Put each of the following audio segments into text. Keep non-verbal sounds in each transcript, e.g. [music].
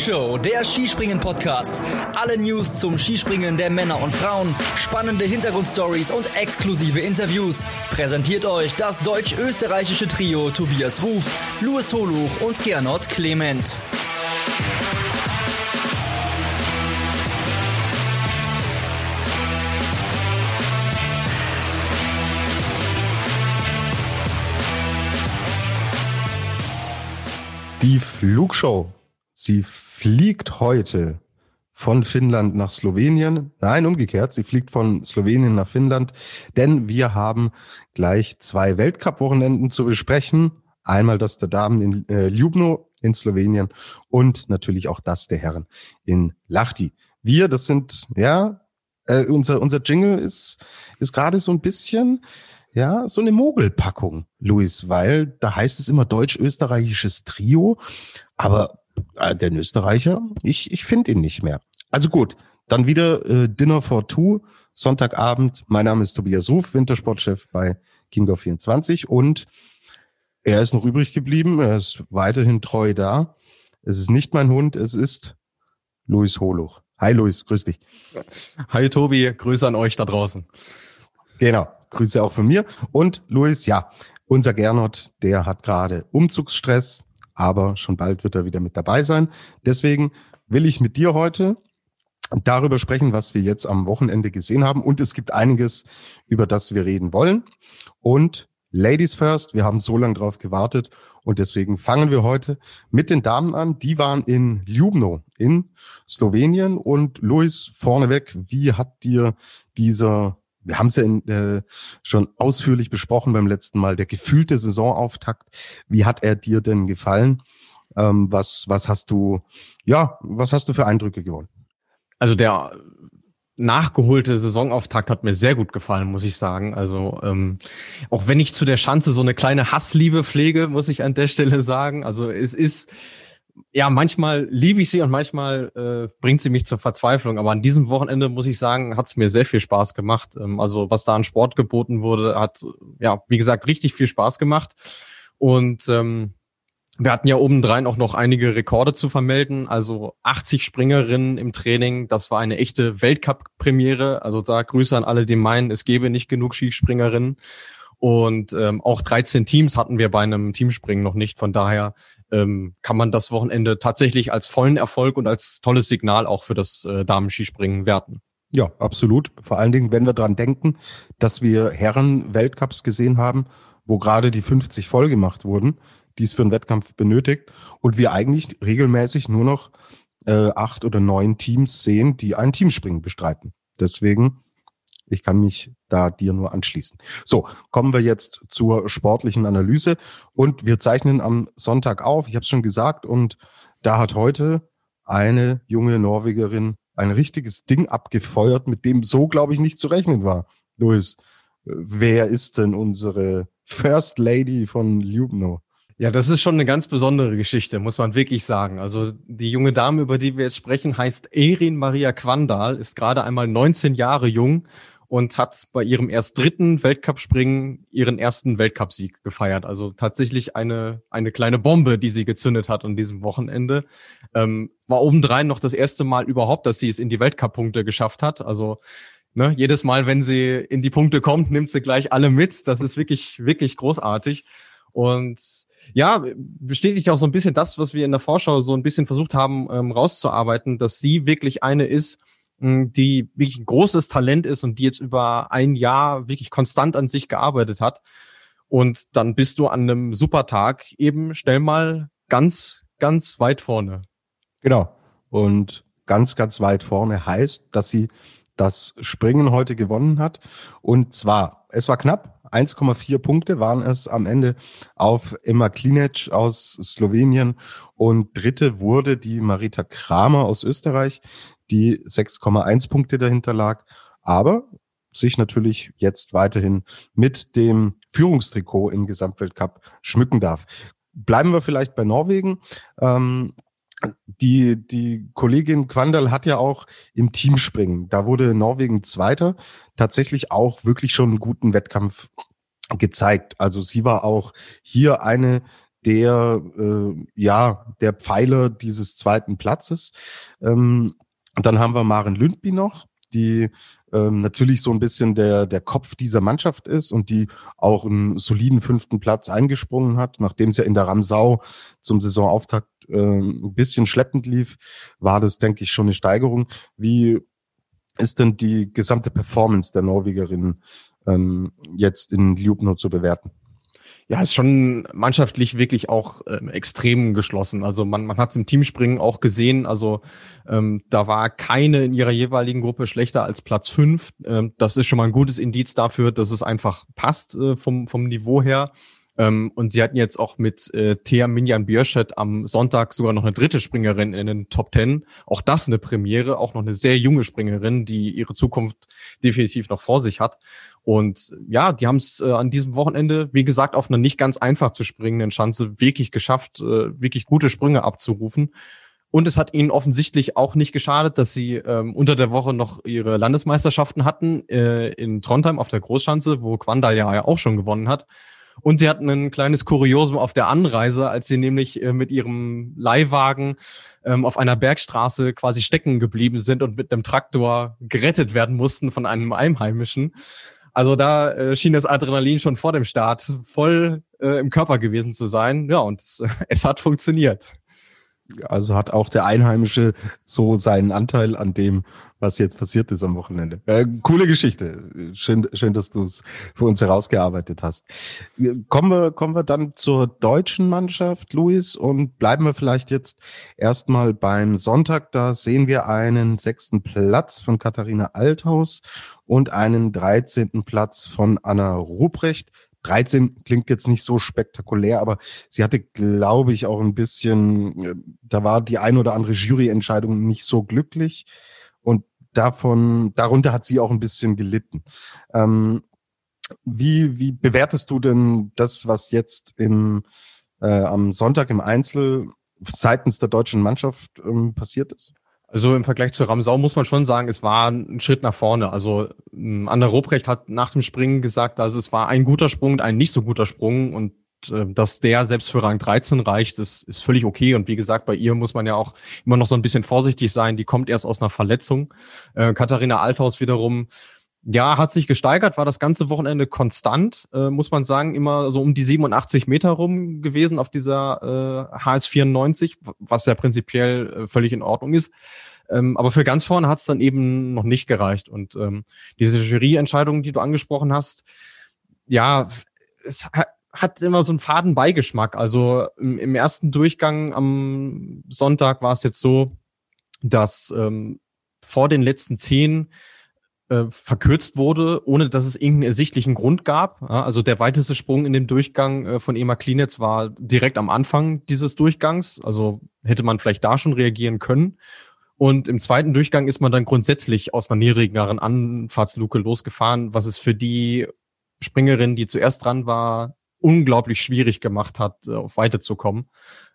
Show, der Skispringen-Podcast. Alle News zum Skispringen der Männer und Frauen, spannende Hintergrundstories und exklusive Interviews. Präsentiert euch das deutsch-österreichische Trio Tobias Ruf, Louis Holuch und Gernot Clement. Die Flugshow. Sie fliegt heute von Finnland nach Slowenien. Nein, umgekehrt. Sie fliegt von Slowenien nach Finnland, denn wir haben gleich zwei Weltcup-Wochenenden zu besprechen. Einmal das der Damen in äh, Ljubno in Slowenien und natürlich auch das der Herren in Lahti. Wir, das sind, ja, äh, unser, unser Jingle ist, ist gerade so ein bisschen, ja, so eine Mogelpackung, Luis, weil da heißt es immer deutsch-österreichisches Trio, aber den Österreicher, ich, ich finde ihn nicht mehr. Also gut, dann wieder äh, Dinner for Two, Sonntagabend. Mein Name ist Tobias Ruf, Wintersportchef bei Kingo 24 und er ist noch übrig geblieben, er ist weiterhin treu da. Es ist nicht mein Hund, es ist Luis Holuch. Hi Luis, grüß dich. Hi Tobi, Grüße an euch da draußen. Genau. Grüße auch von mir. Und Luis, ja, unser Gernot, der hat gerade Umzugsstress, aber schon bald wird er wieder mit dabei sein. Deswegen will ich mit dir heute darüber sprechen, was wir jetzt am Wochenende gesehen haben. Und es gibt einiges, über das wir reden wollen. Und Ladies first, wir haben so lange drauf gewartet und deswegen fangen wir heute mit den Damen an. Die waren in Ljubno in Slowenien und Luis vorneweg, wie hat dir dieser wir haben es ja in, äh, schon ausführlich besprochen beim letzten Mal, der gefühlte Saisonauftakt. Wie hat er dir denn gefallen? Ähm, was, was hast du, ja, was hast du für Eindrücke gewonnen? Also der nachgeholte Saisonauftakt hat mir sehr gut gefallen, muss ich sagen. Also ähm, auch wenn ich zu der Schanze so eine kleine Hassliebe pflege, muss ich an der Stelle sagen. Also es ist ja, manchmal liebe ich sie und manchmal äh, bringt sie mich zur Verzweiflung. Aber an diesem Wochenende, muss ich sagen, hat es mir sehr viel Spaß gemacht. Ähm, also was da an Sport geboten wurde, hat, ja, wie gesagt, richtig viel Spaß gemacht. Und ähm, wir hatten ja obendrein auch noch einige Rekorde zu vermelden. Also 80 Springerinnen im Training. Das war eine echte Weltcup-Premiere. Also da Grüße an alle, die meinen, es gäbe nicht genug Skispringerinnen. Und ähm, auch 13 Teams hatten wir bei einem Teamspringen noch nicht. Von daher ähm, kann man das Wochenende tatsächlich als vollen Erfolg und als tolles Signal auch für das äh, Damenskispringen werten. Ja, absolut. Vor allen Dingen, wenn wir dran denken, dass wir Herren-Weltcups gesehen haben, wo gerade die 50 voll gemacht wurden, die es für einen Wettkampf benötigt und wir eigentlich regelmäßig nur noch äh, acht oder neun Teams sehen, die ein Teamspringen bestreiten. Deswegen ich kann mich da dir nur anschließen. So, kommen wir jetzt zur sportlichen Analyse und wir zeichnen am Sonntag auf. Ich habe es schon gesagt und da hat heute eine junge Norwegerin ein richtiges Ding abgefeuert, mit dem so, glaube ich, nicht zu rechnen war. Luis, wer ist denn unsere First Lady von Ljubno? Ja, das ist schon eine ganz besondere Geschichte, muss man wirklich sagen. Also die junge Dame, über die wir jetzt sprechen, heißt Erin Maria Quandal, ist gerade einmal 19 Jahre jung und hat bei ihrem erst dritten Weltcup-Springen ihren ersten Weltcupsieg gefeiert. Also tatsächlich eine, eine kleine Bombe, die sie gezündet hat an diesem Wochenende. Ähm, war obendrein noch das erste Mal überhaupt, dass sie es in die Weltcup-Punkte geschafft hat. Also ne, jedes Mal, wenn sie in die Punkte kommt, nimmt sie gleich alle mit. Das ist wirklich, wirklich großartig. Und ja, bestätigt auch so ein bisschen das, was wir in der Vorschau so ein bisschen versucht haben ähm, rauszuarbeiten, dass sie wirklich eine ist, die wirklich ein großes Talent ist und die jetzt über ein Jahr wirklich konstant an sich gearbeitet hat. Und dann bist du an einem super Tag eben schnell mal ganz, ganz weit vorne. Genau. Und ganz, ganz weit vorne heißt, dass sie das Springen heute gewonnen hat. Und zwar, es war knapp. 1,4 Punkte waren es am Ende auf Emma Klinec aus Slowenien und dritte wurde die Marita Kramer aus Österreich, die 6,1 Punkte dahinter lag, aber sich natürlich jetzt weiterhin mit dem Führungstrikot im Gesamtweltcup schmücken darf. Bleiben wir vielleicht bei Norwegen. Ähm, die, die Kollegin Quandal hat ja auch im Teamspringen, da wurde Norwegen Zweiter, tatsächlich auch wirklich schon einen guten Wettkampf gezeigt. Also sie war auch hier eine der, äh, ja, der Pfeiler dieses zweiten Platzes. Ähm, dann haben wir Maren Lündby noch, die ähm, natürlich so ein bisschen der, der Kopf dieser Mannschaft ist und die auch einen soliden fünften Platz eingesprungen hat, nachdem es ja in der Ramsau zum Saisonauftakt äh, ein bisschen schleppend lief, war das, denke ich, schon eine Steigerung. Wie ist denn die gesamte Performance der Norwegerin ähm, jetzt in Ljubno zu bewerten? Ja, ist schon mannschaftlich wirklich auch ähm, extrem geschlossen. Also man, man hat es im Teamspringen auch gesehen. Also ähm, da war keine in ihrer jeweiligen Gruppe schlechter als Platz fünf. Ähm, das ist schon mal ein gutes Indiz dafür, dass es einfach passt äh, vom, vom Niveau her. Ähm, und sie hatten jetzt auch mit äh, Thea Minjan Björschet am Sonntag sogar noch eine dritte Springerin in den Top Ten. Auch das eine Premiere, auch noch eine sehr junge Springerin, die ihre Zukunft definitiv noch vor sich hat. Und ja, die haben es äh, an diesem Wochenende, wie gesagt, auf einer nicht ganz einfach zu springenden Schanze wirklich geschafft, äh, wirklich gute Sprünge abzurufen. Und es hat ihnen offensichtlich auch nicht geschadet, dass sie ähm, unter der Woche noch ihre Landesmeisterschaften hatten äh, in Trondheim auf der Großschanze, wo Quandal ja auch schon gewonnen hat. Und sie hatten ein kleines Kuriosum auf der Anreise, als sie nämlich äh, mit ihrem Leihwagen ähm, auf einer Bergstraße quasi stecken geblieben sind und mit einem Traktor gerettet werden mussten von einem Einheimischen. Also da äh, schien das Adrenalin schon vor dem Start voll äh, im Körper gewesen zu sein. Ja, und äh, [laughs] es hat funktioniert. Also hat auch der Einheimische so seinen Anteil an dem, was jetzt passiert ist am Wochenende. Äh, coole Geschichte. Schön, schön, dass du es für uns herausgearbeitet hast. Kommen wir, kommen wir dann zur deutschen Mannschaft, Luis, und bleiben wir vielleicht jetzt erstmal beim Sonntag. Da sehen wir einen sechsten Platz von Katharina Althaus und einen dreizehnten Platz von Anna Ruprecht. 13 klingt jetzt nicht so spektakulär, aber sie hatte, glaube ich, auch ein bisschen, äh, da war die ein oder andere Juryentscheidung nicht so glücklich davon, darunter hat sie auch ein bisschen gelitten. Ähm, wie, wie bewertest du denn das, was jetzt im, äh, am Sonntag im Einzel seitens der deutschen Mannschaft ähm, passiert ist? Also im Vergleich zu Ramsau muss man schon sagen, es war ein Schritt nach vorne. Also ähm, Anna Robrecht hat nach dem Springen gesagt, also es war ein guter Sprung und ein nicht so guter Sprung und dass der selbst für Rang 13 reicht, ist, ist völlig okay. Und wie gesagt, bei ihr muss man ja auch immer noch so ein bisschen vorsichtig sein. Die kommt erst aus einer Verletzung. Äh, Katharina Althaus wiederum ja, hat sich gesteigert, war das ganze Wochenende konstant, äh, muss man sagen, immer so um die 87 Meter rum gewesen auf dieser äh, HS 94, was ja prinzipiell äh, völlig in Ordnung ist. Ähm, aber für ganz vorne hat es dann eben noch nicht gereicht. Und ähm, diese Juryentscheidung, die du angesprochen hast, ja, es hat immer so einen faden Beigeschmack. Also im, im ersten Durchgang am Sonntag war es jetzt so, dass ähm, vor den letzten zehn äh, verkürzt wurde, ohne dass es irgendeinen ersichtlichen Grund gab. Ja, also der weiteste Sprung in dem Durchgang äh, von Ema Klinetz war direkt am Anfang dieses Durchgangs. Also hätte man vielleicht da schon reagieren können. Und im zweiten Durchgang ist man dann grundsätzlich aus einer niedrigeren Anfahrtsluke losgefahren, was es für die Springerin, die zuerst dran war, unglaublich schwierig gemacht hat, äh, auf Weite zu kommen.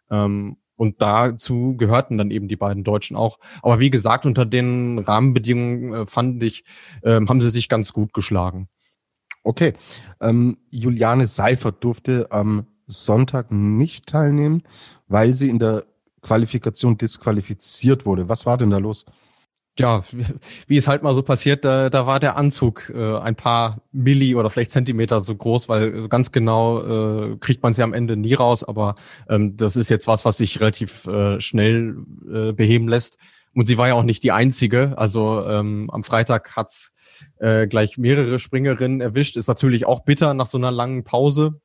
Ähm, und dazu gehörten dann eben die beiden Deutschen auch. Aber wie gesagt, unter den Rahmenbedingungen äh, fand ich, äh, haben sie sich ganz gut geschlagen. Okay. Ähm, Juliane Seifert durfte am Sonntag nicht teilnehmen, weil sie in der Qualifikation disqualifiziert wurde. Was war denn da los? Ja, wie es halt mal so passiert, da, da war der Anzug äh, ein paar Milli oder vielleicht Zentimeter so groß, weil ganz genau äh, kriegt man sie am Ende nie raus, aber ähm, das ist jetzt was, was sich relativ äh, schnell äh, beheben lässt. Und sie war ja auch nicht die einzige. Also ähm, am Freitag hat's äh, gleich mehrere Springerinnen erwischt. Ist natürlich auch bitter nach so einer langen Pause.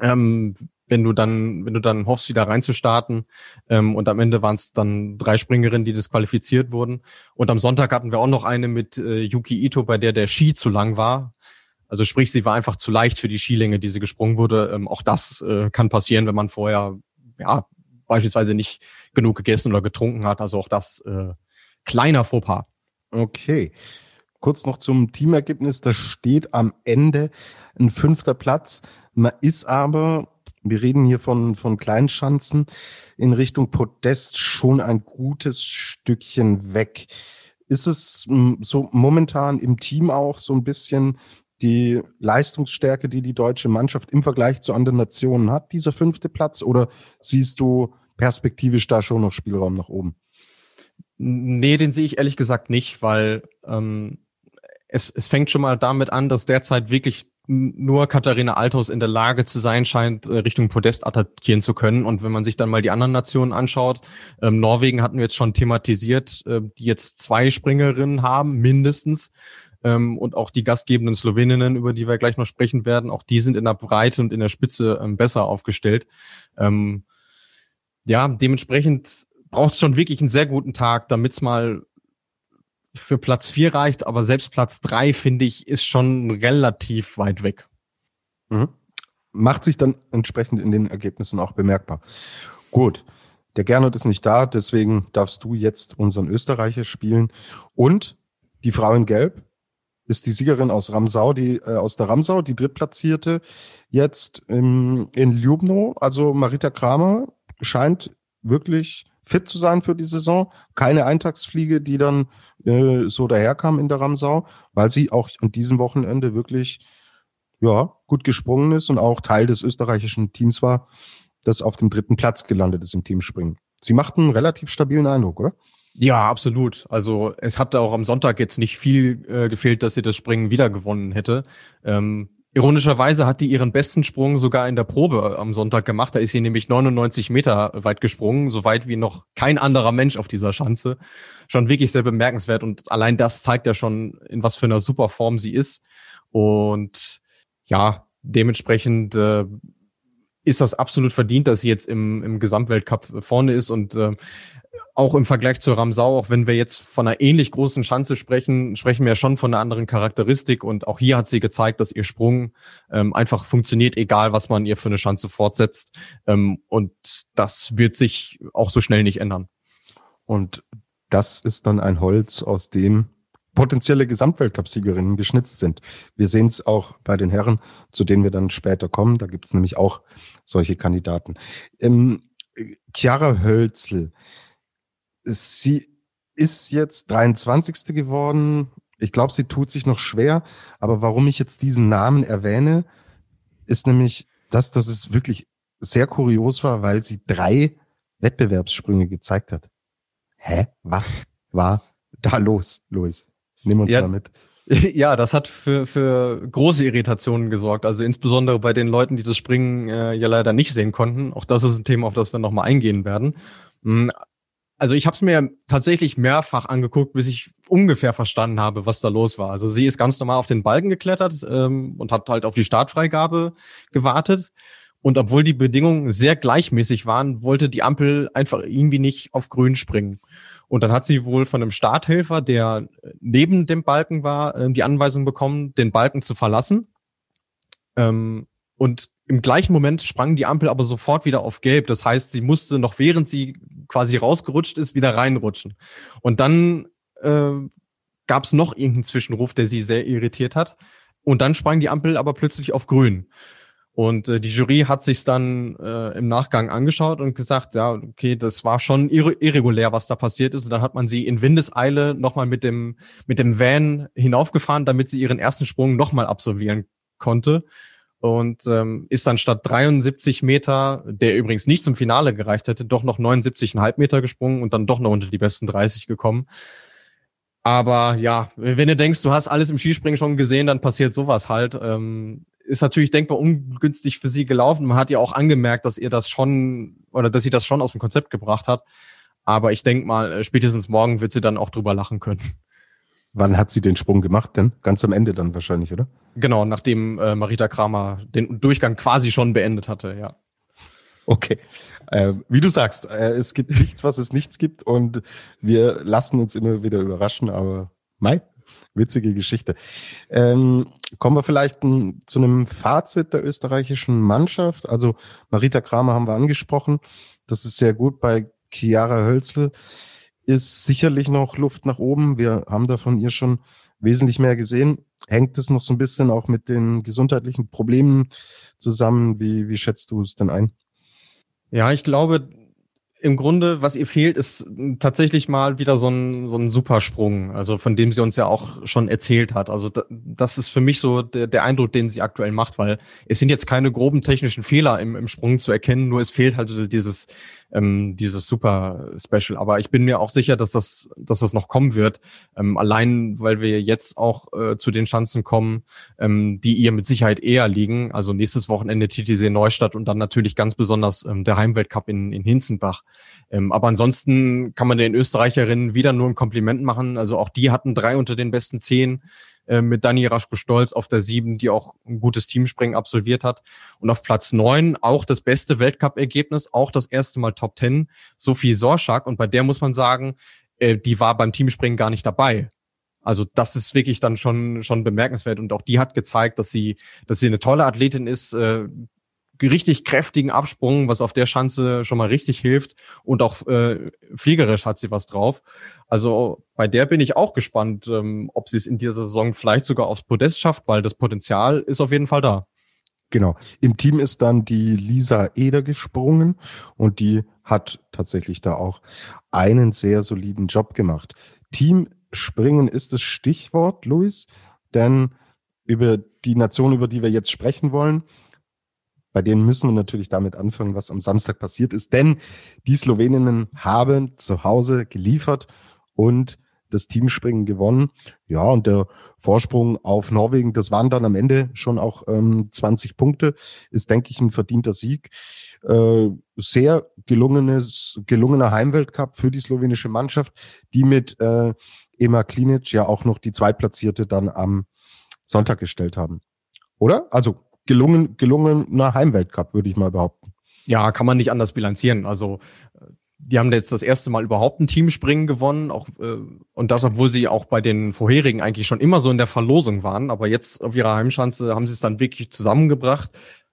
Ähm, wenn du dann, wenn du dann hoffst, wieder reinzustarten. Ähm, und am Ende waren es dann drei Springerinnen, die disqualifiziert wurden. Und am Sonntag hatten wir auch noch eine mit äh, Yuki Ito, bei der der Ski zu lang war. Also sprich, sie war einfach zu leicht für die Skilänge, die sie gesprungen wurde. Ähm, auch das äh, kann passieren, wenn man vorher ja beispielsweise nicht genug gegessen oder getrunken hat. Also auch das äh, kleiner Fauxpas. Okay. Kurz noch zum Teamergebnis. Da steht am Ende ein fünfter Platz. Man ist aber wir reden hier von, von Kleinschanzen in Richtung Podest schon ein gutes Stückchen weg. Ist es hm, so momentan im Team auch so ein bisschen die Leistungsstärke, die die deutsche Mannschaft im Vergleich zu anderen Nationen hat, dieser fünfte Platz? Oder siehst du perspektivisch da schon noch Spielraum nach oben? Nee, den sehe ich ehrlich gesagt nicht, weil ähm, es, es fängt schon mal damit an, dass derzeit wirklich nur Katharina Althaus in der Lage zu sein scheint, äh, Richtung Podest attackieren zu können. Und wenn man sich dann mal die anderen Nationen anschaut, ähm, Norwegen hatten wir jetzt schon thematisiert, äh, die jetzt zwei Springerinnen haben, mindestens. Ähm, und auch die gastgebenden Sloweninnen, über die wir gleich noch sprechen werden, auch die sind in der Breite und in der Spitze ähm, besser aufgestellt. Ähm, ja, dementsprechend braucht es schon wirklich einen sehr guten Tag, damit es mal für Platz vier reicht, aber selbst Platz drei, finde ich, ist schon relativ weit weg. Mhm. Macht sich dann entsprechend in den Ergebnissen auch bemerkbar. Gut. Der Gernot ist nicht da, deswegen darfst du jetzt unseren Österreicher spielen. Und die Frau in Gelb ist die Siegerin aus Ramsau, die äh, aus der Ramsau, die drittplatzierte jetzt im, in Ljubno. Also Marita Kramer scheint wirklich fit zu sein für die Saison. Keine Eintagsfliege, die dann äh, so daherkam in der Ramsau, weil sie auch an diesem Wochenende wirklich ja, gut gesprungen ist und auch Teil des österreichischen Teams war, das auf dem dritten Platz gelandet ist im Teamspringen. Sie macht einen relativ stabilen Eindruck, oder? Ja, absolut. Also es hat auch am Sonntag jetzt nicht viel äh, gefehlt, dass sie das Springen wieder gewonnen hätte. Ähm, Ironischerweise hat die ihren besten Sprung sogar in der Probe am Sonntag gemacht. Da ist sie nämlich 99 Meter weit gesprungen, so weit wie noch kein anderer Mensch auf dieser Schanze. Schon wirklich sehr bemerkenswert und allein das zeigt ja schon, in was für einer super Form sie ist. Und ja, dementsprechend äh, ist das absolut verdient, dass sie jetzt im, im Gesamtweltcup vorne ist und äh, auch im Vergleich zur Ramsau, auch wenn wir jetzt von einer ähnlich großen Schanze sprechen, sprechen wir schon von einer anderen Charakteristik. Und auch hier hat sie gezeigt, dass ihr Sprung ähm, einfach funktioniert, egal was man ihr für eine Schanze fortsetzt. Ähm, und das wird sich auch so schnell nicht ändern. Und das ist dann ein Holz, aus dem potenzielle Gesamtweltcupsiegerinnen geschnitzt sind. Wir sehen es auch bei den Herren, zu denen wir dann später kommen. Da gibt es nämlich auch solche Kandidaten. Ähm, Chiara Hölzel, sie ist jetzt 23. geworden. Ich glaube, sie tut sich noch schwer. Aber warum ich jetzt diesen Namen erwähne, ist nämlich das, dass es wirklich sehr kurios war, weil sie drei Wettbewerbssprünge gezeigt hat. Hä? Was war da los, Luis? Nimm uns ja, mal mit. [laughs] Ja, das hat für, für große Irritationen gesorgt. Also insbesondere bei den Leuten, die das Springen äh, ja leider nicht sehen konnten. Auch das ist ein Thema, auf das wir nochmal eingehen werden. Also ich habe es mir tatsächlich mehrfach angeguckt, bis ich ungefähr verstanden habe, was da los war. Also sie ist ganz normal auf den Balken geklettert ähm, und hat halt auf die Startfreigabe gewartet. Und obwohl die Bedingungen sehr gleichmäßig waren, wollte die Ampel einfach irgendwie nicht auf grün springen. Und dann hat sie wohl von einem Starthelfer, der neben dem Balken war, ähm, die Anweisung bekommen, den Balken zu verlassen. Ähm, und im gleichen Moment sprang die Ampel aber sofort wieder auf gelb. Das heißt, sie musste noch während sie quasi rausgerutscht ist, wieder reinrutschen. Und dann äh, gab es noch irgendeinen Zwischenruf, der sie sehr irritiert hat. Und dann sprang die Ampel aber plötzlich auf grün. Und äh, die Jury hat sich dann äh, im Nachgang angeschaut und gesagt, ja, okay, das war schon ir irregulär, was da passiert ist. Und dann hat man sie in Windeseile nochmal mit dem, mit dem Van hinaufgefahren, damit sie ihren ersten Sprung nochmal absolvieren konnte und ähm, ist dann statt 73 Meter, der übrigens nicht zum Finale gereicht hätte, doch noch 79,5 Meter gesprungen und dann doch noch unter die besten 30 gekommen. Aber ja, wenn du denkst, du hast alles im Skispringen schon gesehen, dann passiert sowas halt. Ähm, ist natürlich denkbar ungünstig für sie gelaufen. Man hat ja auch angemerkt, dass ihr das schon oder dass sie das schon aus dem Konzept gebracht hat. Aber ich denke mal, äh, spätestens morgen wird sie dann auch drüber lachen können. Wann hat sie den Sprung gemacht denn? Ganz am Ende dann wahrscheinlich, oder? Genau, nachdem äh, Marita Kramer den Durchgang quasi schon beendet hatte, ja. Okay. Äh, wie du sagst, äh, es gibt nichts, was es nichts gibt und wir lassen uns immer wieder überraschen, aber Mai, witzige Geschichte. Ähm, kommen wir vielleicht ein, zu einem Fazit der österreichischen Mannschaft. Also Marita Kramer haben wir angesprochen. Das ist sehr gut bei Chiara Hölzel ist sicherlich noch Luft nach oben. Wir haben da von ihr schon wesentlich mehr gesehen. Hängt es noch so ein bisschen auch mit den gesundheitlichen Problemen zusammen? Wie, wie schätzt du es denn ein? Ja, ich glaube, im Grunde, was ihr fehlt, ist tatsächlich mal wieder so ein, so ein Supersprung, also von dem sie uns ja auch schon erzählt hat. Also das ist für mich so der, der Eindruck, den sie aktuell macht, weil es sind jetzt keine groben technischen Fehler im, im Sprung zu erkennen, nur es fehlt halt dieses ähm, dieses super Special. Aber ich bin mir auch sicher, dass das, dass das noch kommen wird. Ähm, allein, weil wir jetzt auch äh, zu den Chancen kommen, ähm, die ihr mit Sicherheit eher liegen. Also nächstes Wochenende TTC Neustadt und dann natürlich ganz besonders ähm, der Heimweltcup in, in Hinzenbach. Ähm, aber ansonsten kann man den Österreicherinnen wieder nur ein Kompliment machen. Also auch die hatten drei unter den besten zehn. Äh, mit Dani Raschko-Stolz auf der sieben, die auch ein gutes Teamspringen absolviert hat. Und auf Platz neun auch das beste Weltcup-Ergebnis, auch das erste Mal Top Ten, Sophie Sorschak. Und bei der muss man sagen, äh, die war beim Teamspringen gar nicht dabei. Also das ist wirklich dann schon schon bemerkenswert und auch die hat gezeigt, dass sie dass sie eine tolle Athletin ist, äh, richtig kräftigen Absprung, was auf der Schanze schon mal richtig hilft und auch äh, fliegerisch hat sie was drauf. Also bei der bin ich auch gespannt, ähm, ob sie es in dieser Saison vielleicht sogar aufs Podest schafft, weil das Potenzial ist auf jeden Fall da. Genau. Im Team ist dann die Lisa Eder gesprungen und die hat tatsächlich da auch einen sehr soliden Job gemacht. Teamspringen ist das Stichwort, Luis, denn über die Nation, über die wir jetzt sprechen wollen, bei denen müssen wir natürlich damit anfangen, was am Samstag passiert ist, denn die Sloweninnen haben zu Hause geliefert und das Teamspringen gewonnen. Ja, und der Vorsprung auf Norwegen, das waren dann am Ende schon auch ähm, 20 Punkte, ist, denke ich, ein verdienter Sieg. Äh, sehr gelungenes, gelungener Heimweltcup für die slowenische Mannschaft, die mit äh, Ema Klinic ja auch noch die Zweitplatzierte dann am Sonntag gestellt haben. Oder? Also gelungen, gelungener Heimweltcup, würde ich mal behaupten. Ja, kann man nicht anders bilanzieren. Also die haben jetzt das erste Mal überhaupt ein Teamspringen gewonnen, auch äh, und das, obwohl sie auch bei den vorherigen eigentlich schon immer so in der Verlosung waren. Aber jetzt auf ihrer Heimschanze haben sie es dann wirklich zusammengebracht.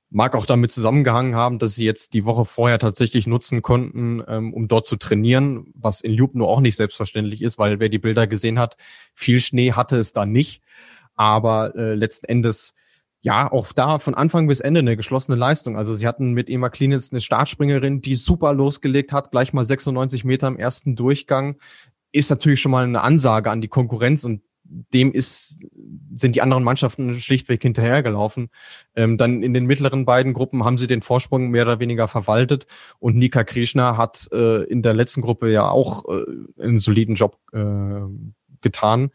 Mag auch damit zusammengehangen haben, dass sie jetzt die Woche vorher tatsächlich nutzen konnten, ähm, um dort zu trainieren, was in Ljubno auch nicht selbstverständlich ist, weil wer die Bilder gesehen hat, viel Schnee hatte es da nicht. Aber äh, letzten Endes ja, auch da von Anfang bis Ende eine geschlossene Leistung. Also sie hatten mit Emma Klinitz eine Startspringerin, die super losgelegt hat, gleich mal 96 Meter im ersten Durchgang. Ist natürlich schon mal eine Ansage an die Konkurrenz und dem ist, sind die anderen Mannschaften schlichtweg hinterhergelaufen. Ähm, dann in den mittleren beiden Gruppen haben sie den Vorsprung mehr oder weniger verwaltet und Nika Krishna hat äh, in der letzten Gruppe ja auch äh, einen soliden Job äh, getan.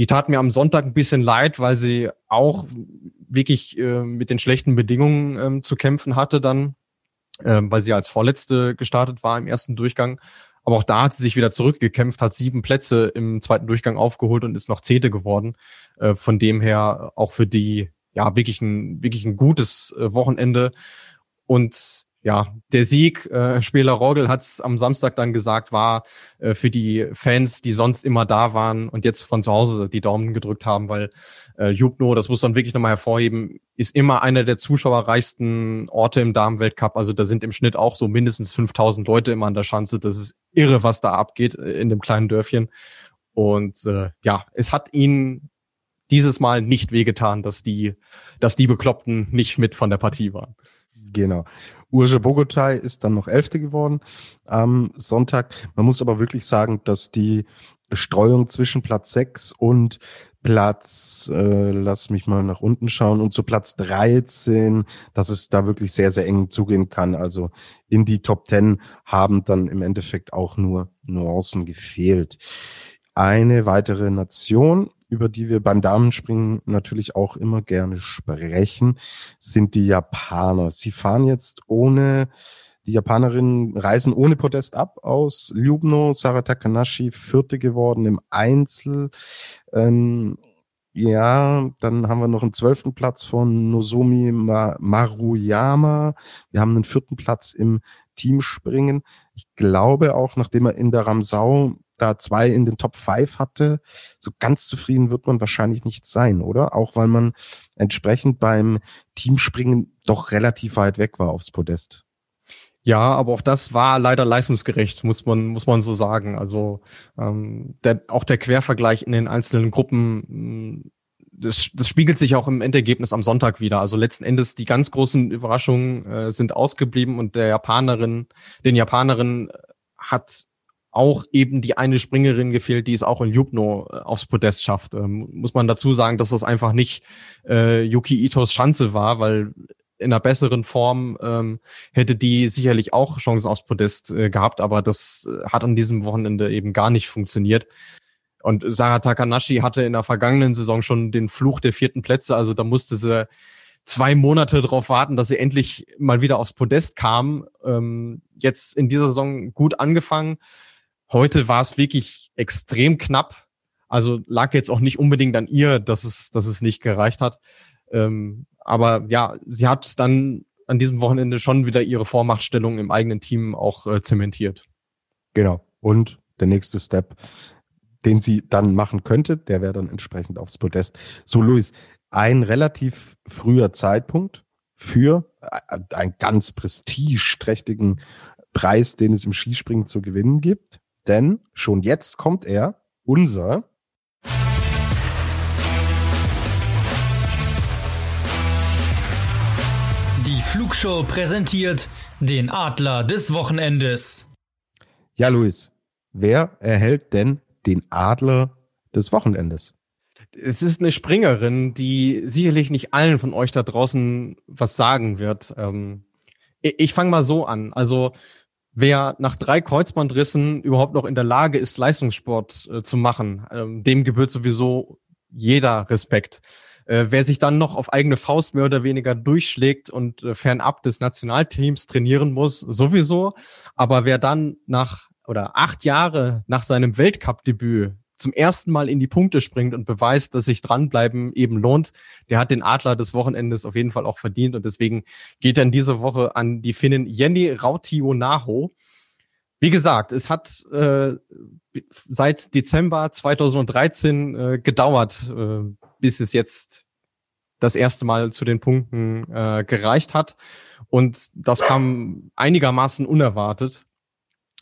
Die tat mir am Sonntag ein bisschen leid, weil sie auch wirklich äh, mit den schlechten Bedingungen ähm, zu kämpfen hatte dann, äh, weil sie als Vorletzte gestartet war im ersten Durchgang. Aber auch da hat sie sich wieder zurückgekämpft, hat sieben Plätze im zweiten Durchgang aufgeholt und ist noch Zehnte geworden. Äh, von dem her auch für die ja wirklich ein wirklich ein gutes äh, Wochenende und ja, der Sieg, äh, Spieler Rogel hat es am Samstag dann gesagt, war äh, für die Fans, die sonst immer da waren und jetzt von zu Hause die Daumen gedrückt haben, weil äh, Jubno, das muss man wirklich nochmal hervorheben, ist immer einer der zuschauerreichsten Orte im Damenweltcup. Also da sind im Schnitt auch so mindestens 5000 Leute immer an der Schanze. Das ist irre, was da abgeht äh, in dem kleinen Dörfchen. Und äh, ja, es hat ihnen dieses Mal nicht wehgetan, dass die, dass die Bekloppten nicht mit von der Partie waren. Genau. Urge Bogotay ist dann noch Elfte geworden am Sonntag. Man muss aber wirklich sagen, dass die Streuung zwischen Platz 6 und Platz, äh, lass mich mal nach unten schauen, und zu Platz 13, dass es da wirklich sehr, sehr eng zugehen kann. Also in die Top 10 haben dann im Endeffekt auch nur Nuancen gefehlt. Eine weitere Nation, über die wir beim Damenspringen natürlich auch immer gerne sprechen, sind die Japaner. Sie fahren jetzt ohne, die Japanerinnen reisen ohne Podest ab aus Ljubno. Sarah Takanashi vierte geworden im Einzel. Ähm, ja, dann haben wir noch einen zwölften Platz von Nozomi Maruyama. Wir haben einen vierten Platz im Teamspringen. Ich glaube auch, nachdem er in der Ramsau da zwei in den Top 5 hatte, so ganz zufrieden wird man wahrscheinlich nicht sein, oder? Auch weil man entsprechend beim Teamspringen doch relativ weit weg war aufs Podest. Ja, aber auch das war leider leistungsgerecht, muss man, muss man so sagen. Also ähm, der, auch der Quervergleich in den einzelnen Gruppen das, das spiegelt sich auch im Endergebnis am Sonntag wieder. Also letzten Endes die ganz großen Überraschungen äh, sind ausgeblieben und der Japanerin, den Japanerin hat auch eben die eine Springerin gefehlt, die es auch in Jubno äh, aufs Podest schafft. Ähm, muss man dazu sagen, dass das einfach nicht äh, Yuki Itos Chance war, weil in einer besseren Form ähm, hätte die sicherlich auch Chancen aufs Podest äh, gehabt, aber das äh, hat an diesem Wochenende eben gar nicht funktioniert. Und Sarah Takanashi hatte in der vergangenen Saison schon den Fluch der vierten Plätze, also da musste sie zwei Monate darauf warten, dass sie endlich mal wieder aufs Podest kam. Ähm, jetzt in dieser Saison gut angefangen. Heute war es wirklich extrem knapp. Also lag jetzt auch nicht unbedingt an ihr, dass es, dass es nicht gereicht hat. Ähm, aber ja, sie hat dann an diesem Wochenende schon wieder ihre Vormachtstellung im eigenen Team auch äh, zementiert. Genau. Und der nächste Step, den sie dann machen könnte, der wäre dann entsprechend aufs Podest. So, Luis, ein relativ früher Zeitpunkt für äh, einen ganz prestigeträchtigen Preis, den es im Skispringen zu gewinnen gibt. Denn schon jetzt kommt er, unser Flugshow präsentiert den Adler des Wochenendes. Ja, Luis, wer erhält denn den Adler des Wochenendes? Es ist eine Springerin, die sicherlich nicht allen von euch da draußen was sagen wird. Ähm, ich fange mal so an. Also wer nach drei Kreuzbandrissen überhaupt noch in der Lage ist, Leistungssport äh, zu machen, ähm, dem gebührt sowieso jeder Respekt. Äh, wer sich dann noch auf eigene Faust mehr oder weniger durchschlägt und äh, fernab des Nationalteams trainieren muss, sowieso. Aber wer dann nach oder acht Jahre nach seinem Weltcup-Debüt zum ersten Mal in die Punkte springt und beweist, dass sich dranbleiben eben lohnt, der hat den Adler des Wochenendes auf jeden Fall auch verdient und deswegen geht in dieser Woche an die Finnin Jenny Rautionaho. Wie gesagt, es hat äh, seit Dezember 2013 äh, gedauert, äh, bis es jetzt das erste Mal zu den Punkten äh, gereicht hat. Und das kam einigermaßen unerwartet.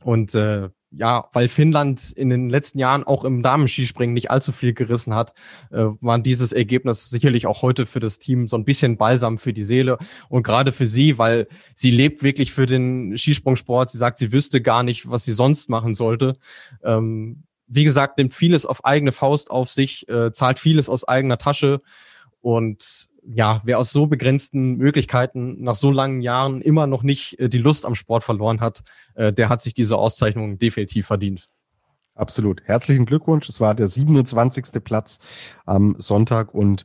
Und äh, ja, weil Finnland in den letzten Jahren auch im Damenskispringen nicht allzu viel gerissen hat, äh, war dieses Ergebnis sicherlich auch heute für das Team so ein bisschen Balsam für die Seele und gerade für sie, weil sie lebt wirklich für den Skisprungsport. Sie sagt, sie wüsste gar nicht, was sie sonst machen sollte. Ähm, wie gesagt, nimmt vieles auf eigene Faust auf sich, äh, zahlt vieles aus eigener Tasche und ja, wer aus so begrenzten Möglichkeiten nach so langen Jahren immer noch nicht äh, die Lust am Sport verloren hat, äh, der hat sich diese Auszeichnung definitiv verdient. Absolut. Herzlichen Glückwunsch. Es war der 27. Platz am Sonntag und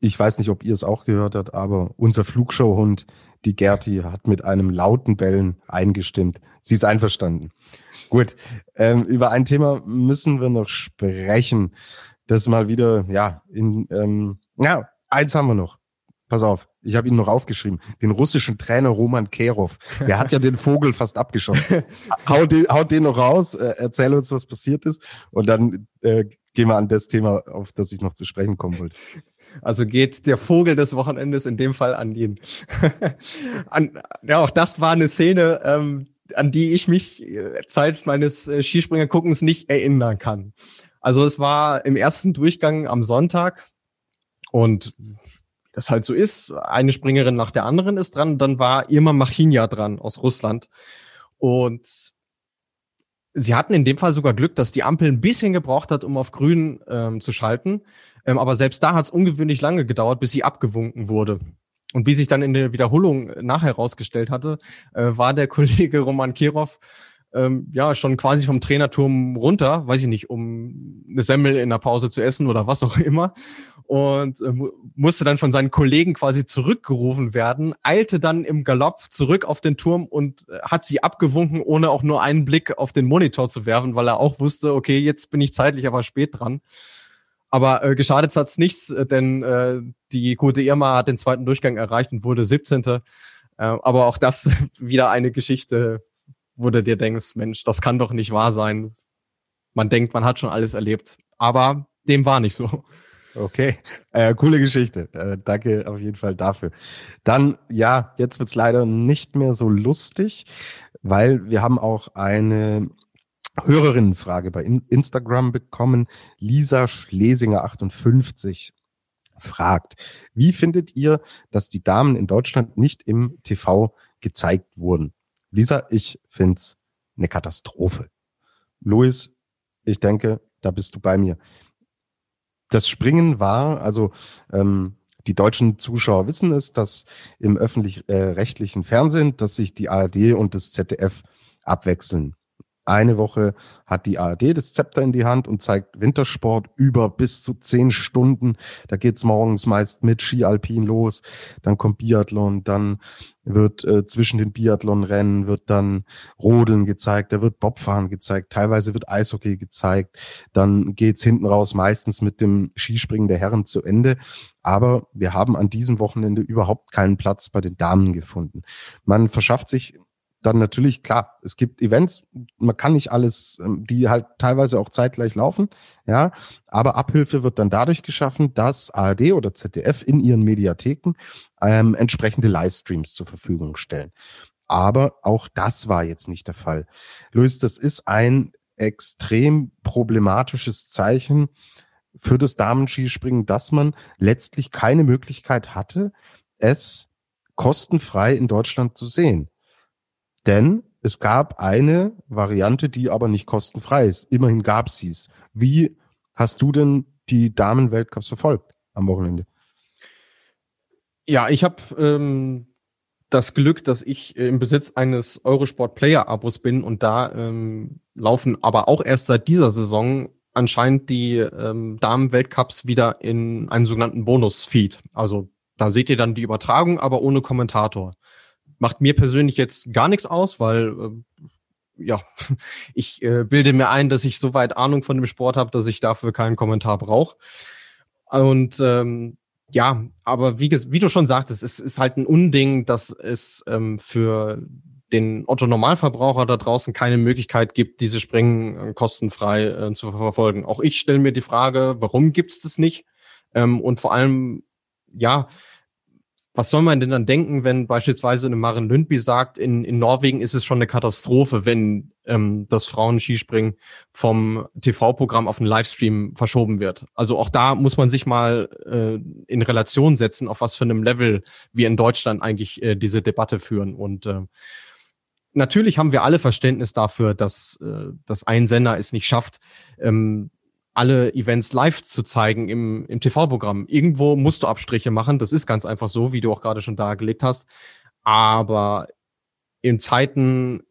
ich weiß nicht, ob ihr es auch gehört habt, aber unser Flugshowhund, die Gerti, hat mit einem lauten Bellen eingestimmt. Sie ist einverstanden. Gut, ähm, über ein Thema müssen wir noch sprechen. Das mal wieder, ja, in, ähm, ja, eins haben wir noch. Pass auf, ich habe ihn noch aufgeschrieben. Den russischen Trainer Roman Kerov. Der hat ja den Vogel fast abgeschossen. [laughs] Haut den, haut den noch raus, äh, erzähl uns, was passiert ist. Und dann äh, gehen wir an das Thema, auf das ich noch zu sprechen kommen wollte. Also geht der Vogel des Wochenendes in dem Fall an ihn. [laughs] an, ja, auch das war eine Szene, ähm, an die ich mich äh, Zeit meines äh, Skispringerguckens nicht erinnern kann. Also es war im ersten Durchgang am Sonntag und das halt so ist, eine Springerin nach der anderen ist dran, dann war Irma Machinja dran aus Russland und sie hatten in dem Fall sogar Glück, dass die Ampel ein bisschen gebraucht hat, um auf grün ähm, zu schalten. Ähm, aber selbst da hat es ungewöhnlich lange gedauert, bis sie abgewunken wurde. Und wie sich dann in der Wiederholung nachher herausgestellt hatte, äh, war der [laughs] Kollege Roman Kirov ähm, ja schon quasi vom Trainerturm runter, weiß ich nicht, um eine Semmel in der Pause zu essen oder was auch immer. Und äh, musste dann von seinen Kollegen quasi zurückgerufen werden, eilte dann im Galopp zurück auf den Turm und äh, hat sie abgewunken, ohne auch nur einen Blick auf den Monitor zu werfen, weil er auch wusste, okay, jetzt bin ich zeitlich aber spät dran. Aber äh, geschadet hat's nichts, äh, denn äh, die gute Irma hat den zweiten Durchgang erreicht und wurde 17. Äh, aber auch das [laughs] wieder eine Geschichte, wo du dir denkst, Mensch, das kann doch nicht wahr sein. Man denkt, man hat schon alles erlebt. Aber dem war nicht so. Okay, äh, coole Geschichte. Äh, danke auf jeden Fall dafür. Dann, ja, jetzt wird's leider nicht mehr so lustig, weil wir haben auch eine Hörerinnenfrage bei Instagram bekommen. Lisa Schlesinger 58 fragt, wie findet ihr, dass die Damen in Deutschland nicht im TV gezeigt wurden? Lisa, ich find's eine Katastrophe. Luis, ich denke, da bist du bei mir. Das Springen war, also ähm, die deutschen Zuschauer wissen es, dass im öffentlich-rechtlichen äh, Fernsehen, dass sich die ARD und das ZDF abwechseln. Eine Woche hat die ARD das Zepter in die Hand und zeigt Wintersport über bis zu zehn Stunden. Da geht's morgens meist mit Ski Alpin los, dann kommt Biathlon, dann wird äh, zwischen den Biathlonrennen wird dann Rodeln gezeigt, da wird Bobfahren gezeigt, teilweise wird Eishockey gezeigt, dann geht's hinten raus meistens mit dem Skispringen der Herren zu Ende. Aber wir haben an diesem Wochenende überhaupt keinen Platz bei den Damen gefunden. Man verschafft sich dann natürlich, klar, es gibt Events, man kann nicht alles, ähm, die halt teilweise auch zeitgleich laufen, ja, aber Abhilfe wird dann dadurch geschaffen, dass ARD oder ZDF in ihren Mediatheken ähm, entsprechende Livestreams zur Verfügung stellen. Aber auch das war jetzt nicht der Fall. Luis, das ist ein extrem problematisches Zeichen für das Damenskispringen, dass man letztlich keine Möglichkeit hatte, es kostenfrei in Deutschland zu sehen. Denn es gab eine Variante, die aber nicht kostenfrei ist. Immerhin gab sie es. Wie hast du denn die Damen-Weltcups verfolgt am Wochenende? Ja, ich habe ähm, das Glück, dass ich im Besitz eines Eurosport Player Abos bin und da ähm, laufen aber auch erst seit dieser Saison anscheinend die ähm, Damen-Weltcups wieder in einem sogenannten Bonus-Feed. Also da seht ihr dann die Übertragung, aber ohne Kommentator. Macht mir persönlich jetzt gar nichts aus, weil äh, ja, [laughs] ich äh, bilde mir ein, dass ich soweit Ahnung von dem Sport habe, dass ich dafür keinen Kommentar brauche. Und ähm, ja, aber wie, wie du schon sagtest, es ist halt ein Unding, dass es ähm, für den Otto Normalverbraucher da draußen keine Möglichkeit gibt, diese Springen äh, kostenfrei äh, zu verfolgen. Auch ich stelle mir die Frage, warum gibt es das nicht? Ähm, und vor allem, ja, was soll man denn dann denken, wenn beispielsweise eine Maren Lündby sagt, in, in Norwegen ist es schon eine Katastrophe, wenn ähm, das Frauenskispringen vom TV-Programm auf den Livestream verschoben wird. Also auch da muss man sich mal äh, in Relation setzen, auf was für einem Level wir in Deutschland eigentlich äh, diese Debatte führen. Und äh, natürlich haben wir alle Verständnis dafür, dass, äh, dass ein Sender es nicht schafft, ähm, alle Events live zu zeigen im, im TV-Programm. Irgendwo musst du Abstriche machen. Das ist ganz einfach so, wie du auch gerade schon dargelegt hast. Aber in Zeiten,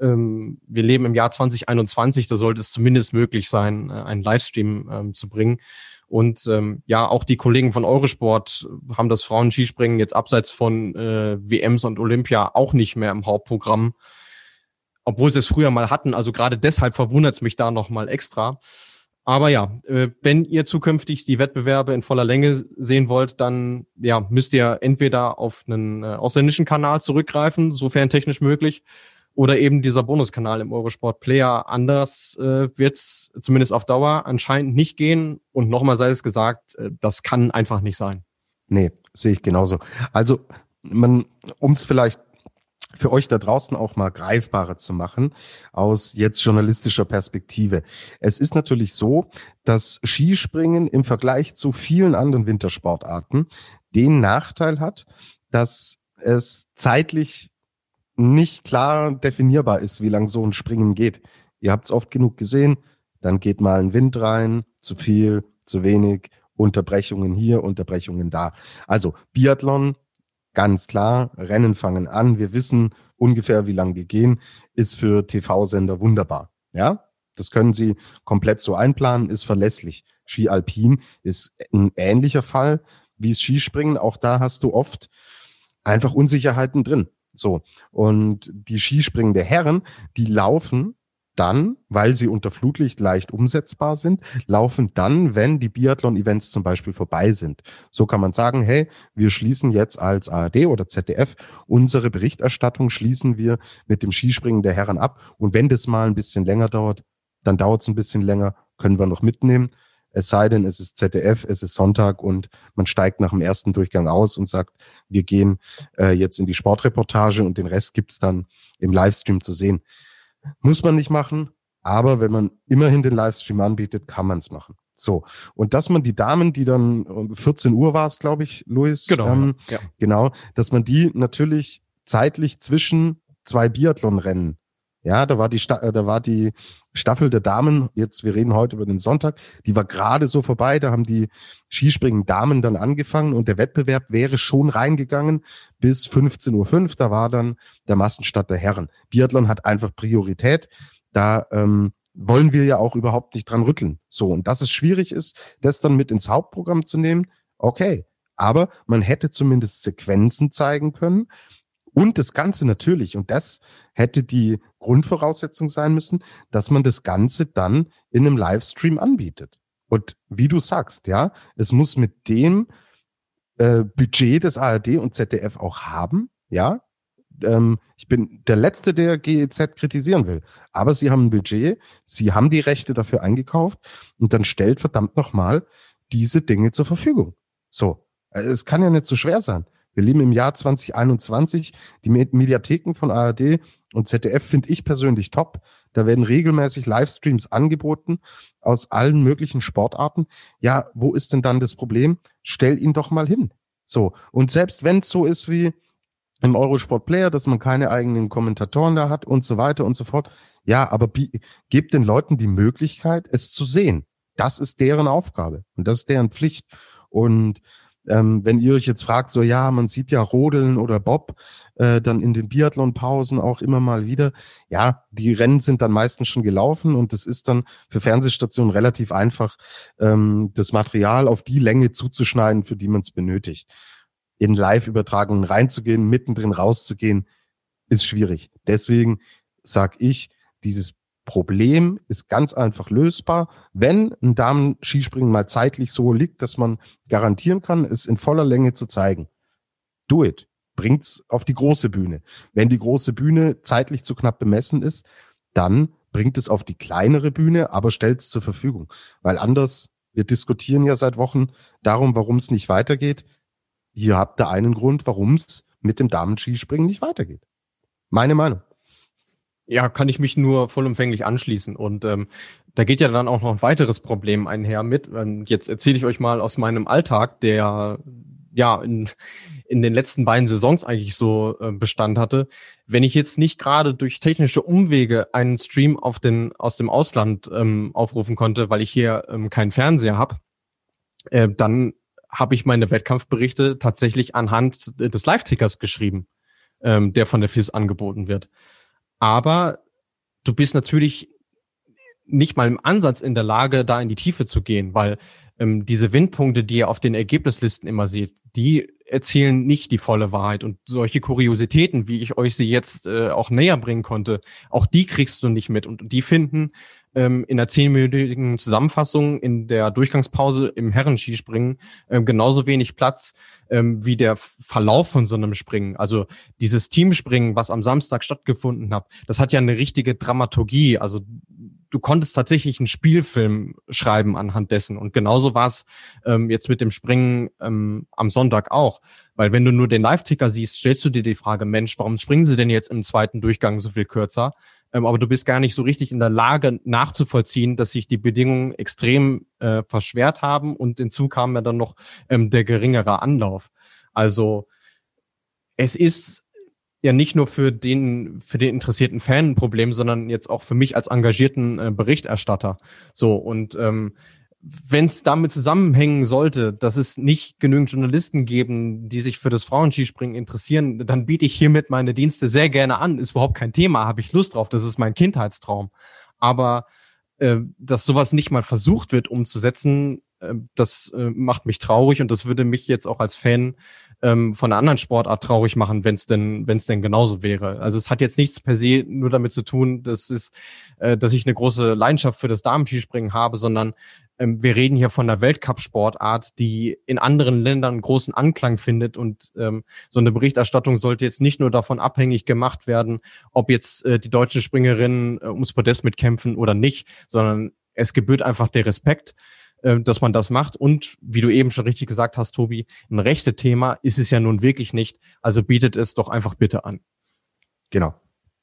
ähm, wir leben im Jahr 2021, da sollte es zumindest möglich sein, äh, einen Livestream ähm, zu bringen. Und ähm, ja, auch die Kollegen von Eurosport haben das Frauen-Skispringen jetzt abseits von äh, WMs und Olympia auch nicht mehr im Hauptprogramm, obwohl sie es früher mal hatten. Also gerade deshalb verwundert es mich da noch mal extra. Aber ja, äh, wenn ihr zukünftig die Wettbewerbe in voller Länge sehen wollt, dann ja, müsst ihr entweder auf einen äh, ausländischen Kanal zurückgreifen, sofern technisch möglich, oder eben dieser Bonuskanal im Eurosport Player. Anders äh, wird es zumindest auf Dauer anscheinend nicht gehen. Und nochmal sei es gesagt, äh, das kann einfach nicht sein. Nee, sehe ich genauso. Also man, um es vielleicht für euch da draußen auch mal greifbarer zu machen aus jetzt journalistischer Perspektive. Es ist natürlich so, dass Skispringen im Vergleich zu vielen anderen Wintersportarten den Nachteil hat, dass es zeitlich nicht klar definierbar ist, wie lang so ein Springen geht. Ihr habt es oft genug gesehen, dann geht mal ein Wind rein, zu viel, zu wenig, Unterbrechungen hier, Unterbrechungen da. Also Biathlon ganz klar, Rennen fangen an, wir wissen ungefähr, wie lang die gehen, ist für TV-Sender wunderbar. Ja, das können Sie komplett so einplanen, ist verlässlich. Ski Alpin ist ein ähnlicher Fall wie das Skispringen. Auch da hast du oft einfach Unsicherheiten drin. So. Und die Skispringen der Herren, die laufen dann, weil sie unter Flutlicht leicht umsetzbar sind, laufen dann, wenn die Biathlon-Events zum Beispiel vorbei sind. So kann man sagen, hey, wir schließen jetzt als ARD oder ZDF unsere Berichterstattung, schließen wir mit dem Skispringen der Herren ab. Und wenn das mal ein bisschen länger dauert, dann dauert es ein bisschen länger, können wir noch mitnehmen. Es sei denn, es ist ZDF, es ist Sonntag und man steigt nach dem ersten Durchgang aus und sagt, wir gehen äh, jetzt in die Sportreportage und den Rest gibt's dann im Livestream zu sehen. Muss man nicht machen, Aber wenn man immerhin den Livestream anbietet, kann man es machen. So. Und dass man die Damen, die dann 14 Uhr war es, glaube ich, Luis. Genau. Ähm, ja. Genau. Dass man die natürlich zeitlich zwischen zwei Biathlonrennen ja, da war die, Sta äh, da war die Staffel der Damen, jetzt, wir reden heute über den Sonntag, die war gerade so vorbei, da haben die Skispringen Damen dann angefangen und der Wettbewerb wäre schon reingegangen bis 15.05 Uhr, da war dann der Massenstart der Herren. Biathlon hat einfach Priorität, da ähm, wollen wir ja auch überhaupt nicht dran rütteln. So, und dass es schwierig ist, das dann mit ins Hauptprogramm zu nehmen, okay. Aber man hätte zumindest Sequenzen zeigen können, und das Ganze natürlich, und das hätte die Grundvoraussetzung sein müssen, dass man das Ganze dann in einem Livestream anbietet. Und wie du sagst, ja, es muss mit dem äh, Budget des ARD und ZDF auch haben, ja. Ähm, ich bin der Letzte, der GEZ kritisieren will. Aber sie haben ein Budget, sie haben die Rechte dafür eingekauft und dann stellt verdammt nochmal diese Dinge zur Verfügung. So. Äh, es kann ja nicht so schwer sein. Wir leben im Jahr 2021. Die Mediatheken von ARD und ZDF finde ich persönlich top. Da werden regelmäßig Livestreams angeboten aus allen möglichen Sportarten. Ja, wo ist denn dann das Problem? Stell ihn doch mal hin. So. Und selbst wenn es so ist wie im Eurosport Player, dass man keine eigenen Kommentatoren da hat und so weiter und so fort. Ja, aber gebt den Leuten die Möglichkeit, es zu sehen. Das ist deren Aufgabe und das ist deren Pflicht. Und ähm, wenn ihr euch jetzt fragt, so ja, man sieht ja Rodeln oder Bob äh, dann in den Biathlon-Pausen auch immer mal wieder. Ja, die Rennen sind dann meistens schon gelaufen und es ist dann für Fernsehstationen relativ einfach, ähm, das Material auf die Länge zuzuschneiden, für die man es benötigt. In Live-Übertragungen reinzugehen, mittendrin rauszugehen, ist schwierig. Deswegen sag ich, dieses Problem ist ganz einfach lösbar, wenn ein Damen-Skispringen mal zeitlich so liegt, dass man garantieren kann, es in voller Länge zu zeigen. Do it. Bringt's auf die große Bühne. Wenn die große Bühne zeitlich zu knapp bemessen ist, dann bringt es auf die kleinere Bühne, aber stellt es zur Verfügung. Weil anders, wir diskutieren ja seit Wochen darum, warum es nicht weitergeht. Ihr habt da einen Grund, warum es mit dem Damen-Skispringen nicht weitergeht. Meine Meinung. Ja, kann ich mich nur vollumfänglich anschließen. Und ähm, da geht ja dann auch noch ein weiteres Problem einher mit. Ähm, jetzt erzähle ich euch mal aus meinem Alltag, der ja in, in den letzten beiden Saisons eigentlich so äh, Bestand hatte. Wenn ich jetzt nicht gerade durch technische Umwege einen Stream auf den, aus dem Ausland ähm, aufrufen konnte, weil ich hier ähm, keinen Fernseher habe, äh, dann habe ich meine Wettkampfberichte tatsächlich anhand des Live-Tickers geschrieben, ähm, der von der FIS angeboten wird. Aber du bist natürlich nicht mal im Ansatz in der Lage, da in die Tiefe zu gehen, weil ähm, diese Windpunkte, die ihr auf den Ergebnislisten immer seht, die erzählen nicht die volle Wahrheit. Und solche Kuriositäten, wie ich euch sie jetzt äh, auch näher bringen konnte, auch die kriegst du nicht mit. Und die finden ähm, in der zehnminütigen Zusammenfassung in der Durchgangspause im Herrenskispringen ähm, genauso wenig Platz ähm, wie der Verlauf von so einem Springen. Also dieses Teamspringen, was am Samstag stattgefunden hat, das hat ja eine richtige Dramaturgie. Also du konntest tatsächlich einen Spielfilm schreiben anhand dessen. Und genauso war es ähm, jetzt mit dem Springen ähm, am Sonntag auch. Weil wenn du nur den Live-Ticker siehst, stellst du dir die Frage, Mensch, warum springen sie denn jetzt im zweiten Durchgang so viel kürzer? Ähm, aber du bist gar nicht so richtig in der Lage nachzuvollziehen, dass sich die Bedingungen extrem äh, verschwert haben und hinzu kam ja dann noch ähm, der geringere Anlauf. Also es ist ja nicht nur für den für den interessierten Fan ein Problem, sondern jetzt auch für mich als engagierten äh, Berichterstatter. So und ähm, wenn es damit zusammenhängen sollte, dass es nicht genügend Journalisten geben, die sich für das Frauenskispringen interessieren, dann biete ich hiermit meine Dienste sehr gerne an. Ist überhaupt kein Thema, habe ich Lust drauf. Das ist mein Kindheitstraum. Aber äh, dass sowas nicht mal versucht wird umzusetzen, das äh, macht mich traurig und das würde mich jetzt auch als Fan ähm, von einer anderen Sportart traurig machen, wenn es denn, wenn es denn genauso wäre. Also es hat jetzt nichts per se nur damit zu tun, dass es, äh, dass ich eine große Leidenschaft für das Damenskispringen habe, sondern ähm, wir reden hier von einer Weltcup-Sportart, die in anderen Ländern großen Anklang findet und ähm, so eine Berichterstattung sollte jetzt nicht nur davon abhängig gemacht werden, ob jetzt äh, die deutschen Springerinnen äh, ums Podest mitkämpfen oder nicht, sondern es gebührt einfach der Respekt, äh, dass man das macht. Und wie du eben schon richtig gesagt hast, Tobi, ein rechte Thema ist es ja nun wirklich nicht. Also bietet es doch einfach bitte an. Genau.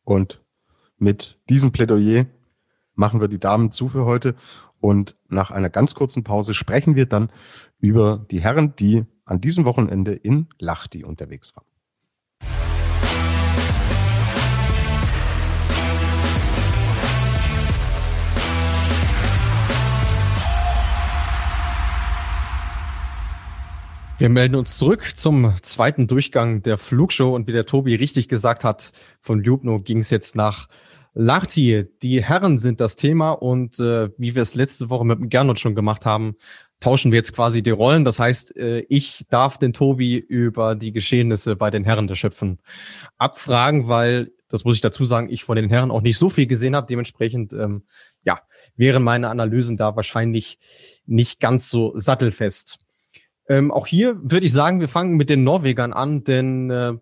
Und mit diesem Plädoyer machen wir die Damen zu für heute. Und nach einer ganz kurzen Pause sprechen wir dann über die Herren, die an diesem Wochenende in Lachti unterwegs waren. Wir melden uns zurück zum zweiten Durchgang der Flugshow und wie der Tobi richtig gesagt hat, von Ljubno ging es jetzt nach Lahti. Die Herren sind das Thema und äh, wie wir es letzte Woche mit dem Gernot schon gemacht haben, tauschen wir jetzt quasi die Rollen. Das heißt, äh, ich darf den Tobi über die Geschehnisse bei den Herren der Schöpfen abfragen, weil das muss ich dazu sagen, ich von den Herren auch nicht so viel gesehen habe. Dementsprechend, ähm, ja, wären meine Analysen da wahrscheinlich nicht ganz so sattelfest. Ähm, auch hier würde ich sagen, wir fangen mit den Norwegern an, denn äh,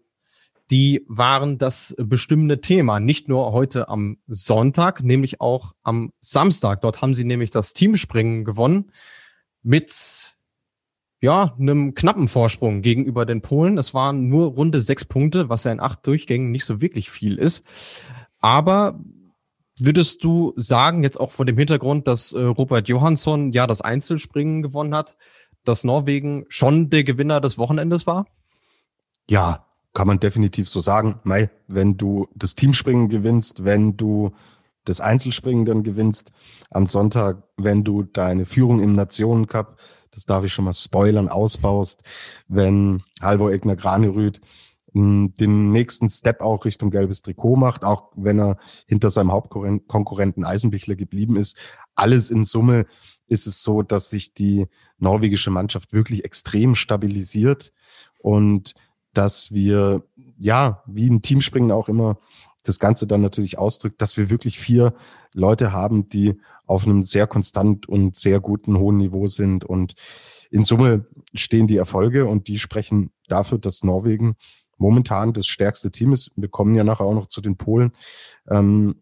die waren das bestimmende Thema. Nicht nur heute am Sonntag, nämlich auch am Samstag. Dort haben sie nämlich das Teamspringen gewonnen mit ja, einem knappen Vorsprung gegenüber den Polen. Es waren nur runde sechs Punkte, was ja in acht Durchgängen nicht so wirklich viel ist. Aber würdest du sagen, jetzt auch vor dem Hintergrund, dass äh, Robert Johansson ja das Einzelspringen gewonnen hat, dass Norwegen schon der Gewinner des Wochenendes war? Ja, kann man definitiv so sagen. Mei, wenn du das Teamspringen gewinnst, wenn du das Einzelspringen dann gewinnst am Sonntag, wenn du deine Führung im Nationencup, das darf ich schon mal spoilern, ausbaust, wenn Halvor Egner Granerüth den nächsten Step auch Richtung gelbes Trikot macht, auch wenn er hinter seinem Hauptkonkurrenten Eisenbichler geblieben ist. Alles in Summe ist es so, dass sich die norwegische Mannschaft wirklich extrem stabilisiert und dass wir, ja, wie im Teamspringen auch immer das Ganze dann natürlich ausdrückt, dass wir wirklich vier Leute haben, die auf einem sehr konstant und sehr guten hohen Niveau sind. Und in Summe stehen die Erfolge und die sprechen dafür, dass Norwegen momentan das stärkste Team ist. Wir kommen ja nachher auch noch zu den Polen. Ähm,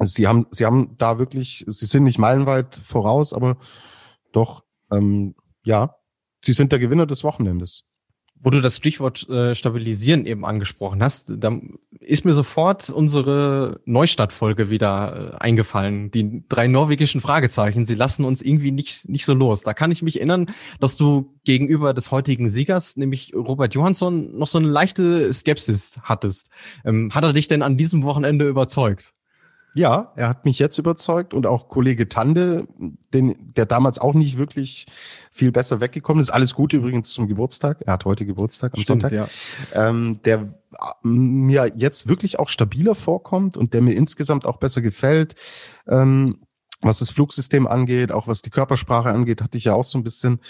sie haben, sie haben da wirklich, sie sind nicht meilenweit voraus, aber doch, ähm, ja, sie sind der Gewinner des Wochenendes. Wo du das Stichwort äh, Stabilisieren eben angesprochen hast, da ist mir sofort unsere Neustartfolge wieder äh, eingefallen. Die drei norwegischen Fragezeichen, sie lassen uns irgendwie nicht, nicht so los. Da kann ich mich erinnern, dass du gegenüber des heutigen Siegers, nämlich Robert Johansson, noch so eine leichte Skepsis hattest. Ähm, hat er dich denn an diesem Wochenende überzeugt? Ja, er hat mich jetzt überzeugt und auch Kollege Tande, den, der damals auch nicht wirklich viel besser weggekommen ist. Alles Gute übrigens zum Geburtstag. Er hat heute Geburtstag am Stimmt, Sonntag. Ja. Ähm, der mir jetzt wirklich auch stabiler vorkommt und der mir insgesamt auch besser gefällt. Ähm, was das Flugsystem angeht, auch was die Körpersprache angeht, hatte ich ja auch so ein bisschen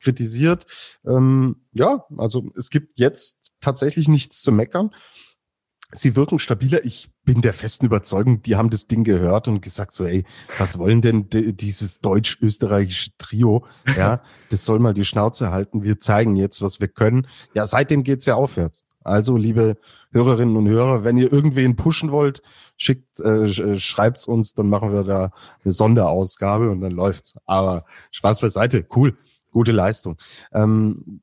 kritisiert. Ähm, ja, also es gibt jetzt tatsächlich nichts zu meckern sie wirken stabiler. Ich bin der festen Überzeugung, die haben das Ding gehört und gesagt so, ey, was wollen denn dieses deutsch-österreichische Trio? Ja, das soll mal die Schnauze halten. Wir zeigen jetzt, was wir können. Ja, seitdem geht's ja aufwärts. Also, liebe Hörerinnen und Hörer, wenn ihr irgendwen pushen wollt, schickt, äh, äh schreibt's uns, dann machen wir da eine Sonderausgabe und dann läuft's. Aber Spaß beiseite, cool, gute Leistung. Ähm,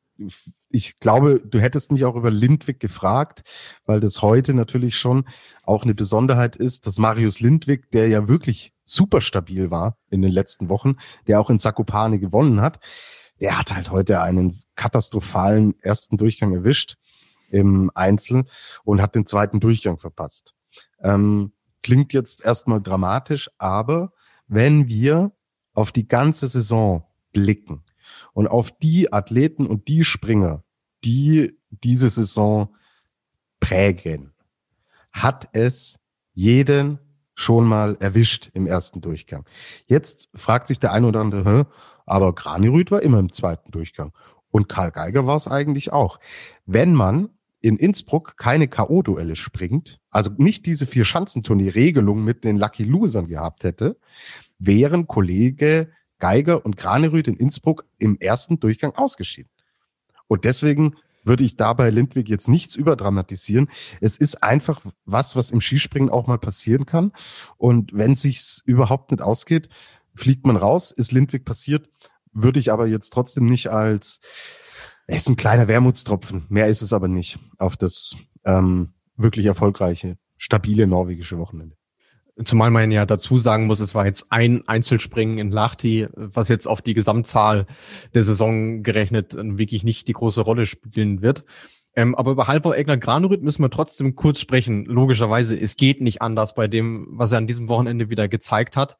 ich glaube, du hättest mich auch über Lindwig gefragt, weil das heute natürlich schon auch eine Besonderheit ist, dass Marius Lindwig, der ja wirklich super stabil war in den letzten Wochen, der auch in Zakopane gewonnen hat, der hat halt heute einen katastrophalen ersten Durchgang erwischt im Einzel und hat den zweiten Durchgang verpasst. Ähm, klingt jetzt erstmal dramatisch, aber wenn wir auf die ganze Saison blicken, und auf die Athleten und die Springer, die diese Saison prägen, hat es jeden schon mal erwischt im ersten Durchgang. Jetzt fragt sich der eine oder andere, Hä, aber Granirüth war immer im zweiten Durchgang. Und Karl Geiger war es eigentlich auch. Wenn man in Innsbruck keine K.O.-Duelle springt, also nicht diese vier Schanzenturnier-Regelung mit den Lucky Losern gehabt hätte, wären Kollege Geiger und Granerüth in Innsbruck im ersten Durchgang ausgeschieden. Und deswegen würde ich dabei Lindwig jetzt nichts überdramatisieren. Es ist einfach was, was im Skispringen auch mal passieren kann. Und wenn sich's überhaupt nicht ausgeht, fliegt man raus, ist Lindwig passiert, würde ich aber jetzt trotzdem nicht als, es ist ein kleiner Wermutstropfen, mehr ist es aber nicht, auf das ähm, wirklich erfolgreiche, stabile norwegische Wochenende. Zumal man ja dazu sagen muss, es war jetzt ein Einzelspringen in Lahti, was jetzt auf die Gesamtzahl der Saison gerechnet wirklich nicht die große Rolle spielen wird. Ähm, aber über Halvor Egner Granerüt müssen wir trotzdem kurz sprechen. Logischerweise, es geht nicht anders bei dem, was er an diesem Wochenende wieder gezeigt hat.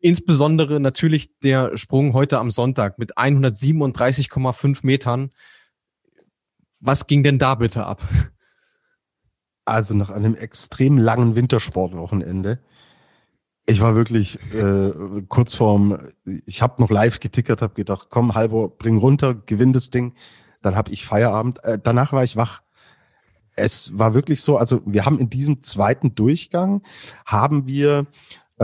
Insbesondere natürlich der Sprung heute am Sonntag mit 137,5 Metern. Was ging denn da bitte ab? Also nach einem extrem langen Wintersportwochenende. Ich war wirklich äh, kurz vorm, ich habe noch live getickert, habe gedacht, komm, Halbor, bring runter, gewinn das Ding. Dann habe ich Feierabend. Äh, danach war ich wach. Es war wirklich so, also wir haben in diesem zweiten Durchgang, haben wir